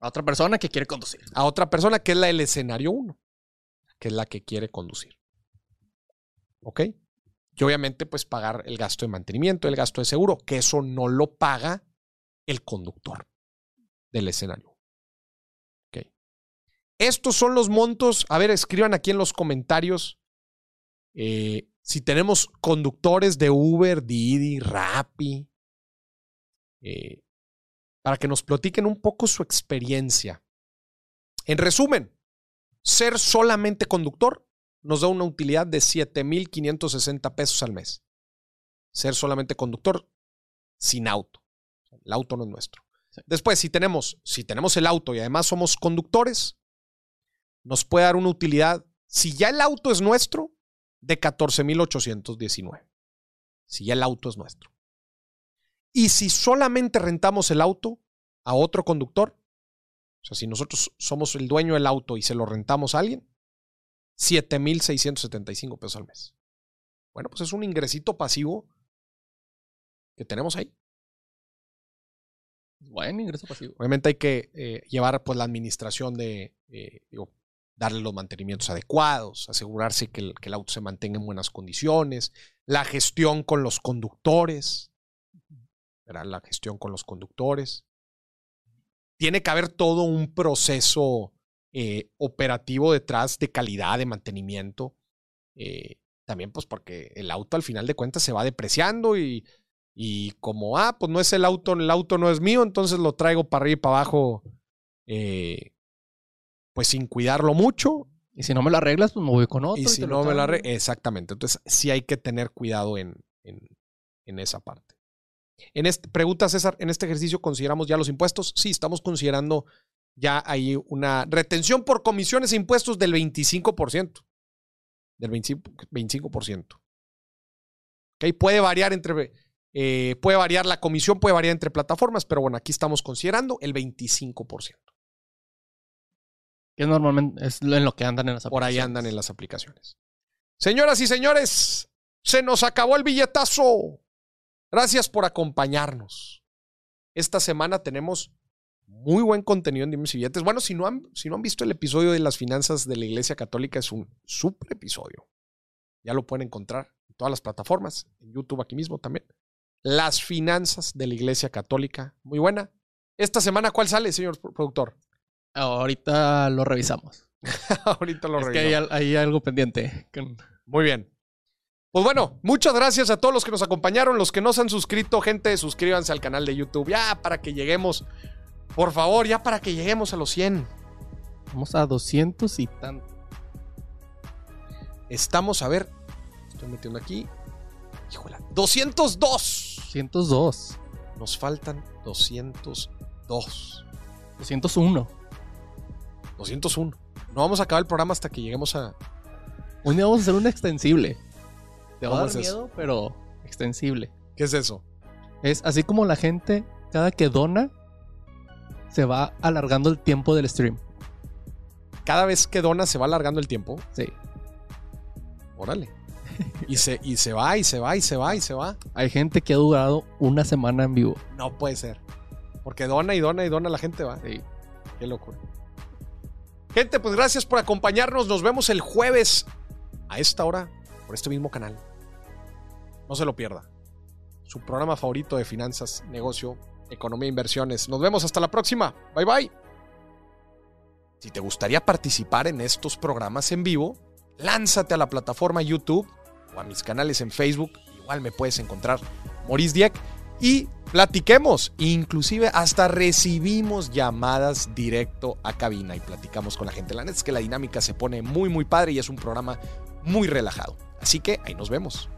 A otra persona que quiere conducir. a otra persona que es la del escenario 1, que es la que quiere conducir. ¿Ok? Y obviamente, pues pagar el gasto de mantenimiento, el gasto de seguro, que eso no lo paga el conductor del escenario. ¿Ok? Estos son los montos. A ver, escriban aquí en los comentarios eh, si tenemos conductores de Uber, Didi, Rappi, eh, para que nos platiquen un poco su experiencia. En resumen, ser solamente conductor nos da una utilidad de 7,560 pesos al mes. Ser solamente conductor sin auto. El auto no es nuestro. Después, si tenemos, si tenemos el auto y además somos conductores, nos puede dar una utilidad, si ya el auto es nuestro, de 14,819. Si ya el auto es nuestro. Y si solamente rentamos el auto a otro conductor, o sea, si nosotros somos el dueño del auto y se lo rentamos a alguien, 7,675 pesos al mes. Bueno, pues es un ingresito pasivo que tenemos ahí. Buen ingreso pasivo. Obviamente hay que eh, llevar pues la administración de, eh, digo, darle los mantenimientos adecuados, asegurarse que el, que el auto se mantenga en buenas condiciones, la gestión con los conductores, ¿verdad? la gestión con los conductores. Tiene que haber todo un proceso eh, operativo detrás de calidad, de mantenimiento. Eh, también pues porque el auto al final de cuentas se va depreciando y, y como, ah, pues no es el auto, el auto no es mío, entonces lo traigo para arriba y para abajo, eh, pues sin cuidarlo mucho. Y si no me lo arreglas, pues me voy con otro. Y si no me lo arreglo, exactamente. Entonces sí hay que tener cuidado en, en, en esa parte. En este, pregunta César, ¿en este ejercicio consideramos ya los impuestos? Sí, estamos considerando ya hay una retención por comisiones e impuestos del 25%. Del 25%. 25%. ¿Ok? Puede variar entre. eh, puede variar la comisión, puede variar entre plataformas, pero bueno, aquí estamos considerando el 25%. Que normalmente es en lo que andan en las Por ahí aplicaciones. andan en las aplicaciones. Señoras y señores, se nos acabó el billetazo. Gracias por acompañarnos. Esta semana tenemos muy buen contenido en Dimes y Billetes. Bueno, si no, han, si no han visto el episodio de las finanzas de la Iglesia Católica, es un super episodio. Ya lo pueden encontrar en todas las plataformas, en YouTube aquí mismo también. Las finanzas de la Iglesia Católica, muy buena. Esta semana, ¿cuál sale, señor productor? Ahorita lo revisamos. Ahorita lo es que hay, revisamos. al- hay algo pendiente. Muy bien. Pues bueno, muchas gracias a todos los que nos acompañaron, los que no se han suscrito, gente, suscríbanse al canal de YouTube ya para que lleguemos, por favor, ya para que lleguemos a los 100. Vamos a 200 y tanto. Estamos, a ver, estoy metiendo aquí. Híjola, 202. 202. Nos faltan 202. 201. 201. No vamos a acabar el programa hasta que lleguemos a... Un día vamos a hacer un extensible. Te va a ¿Cómo dar es eso? miedo, pero extensible. ¿Qué es eso? Es así como la gente, cada que dona, se va alargando el tiempo del stream. Cada vez que dona se va alargando el tiempo. Sí. Órale. Y se, y se va, y se va, y se va, y se va. Hay gente que ha durado una semana en vivo. No puede ser. Porque dona y dona y dona la gente va. Sí. Qué locura. Gente, pues gracias por acompañarnos. Nos vemos el jueves a esta hora por este mismo canal. No se lo pierda. Su programa favorito de finanzas, negocio, economía e inversiones. Nos vemos hasta la próxima. Bye bye. Si te gustaría participar en estos programas en vivo, lánzate a la plataforma YouTube o a mis canales en Facebook. Igual me puedes encontrar Maurice Dieck y platiquemos. Inclusive hasta recibimos llamadas directo a cabina y platicamos con la gente. La neta es que la dinámica se pone muy muy padre y es un programa muy relajado. Así que ahí nos vemos.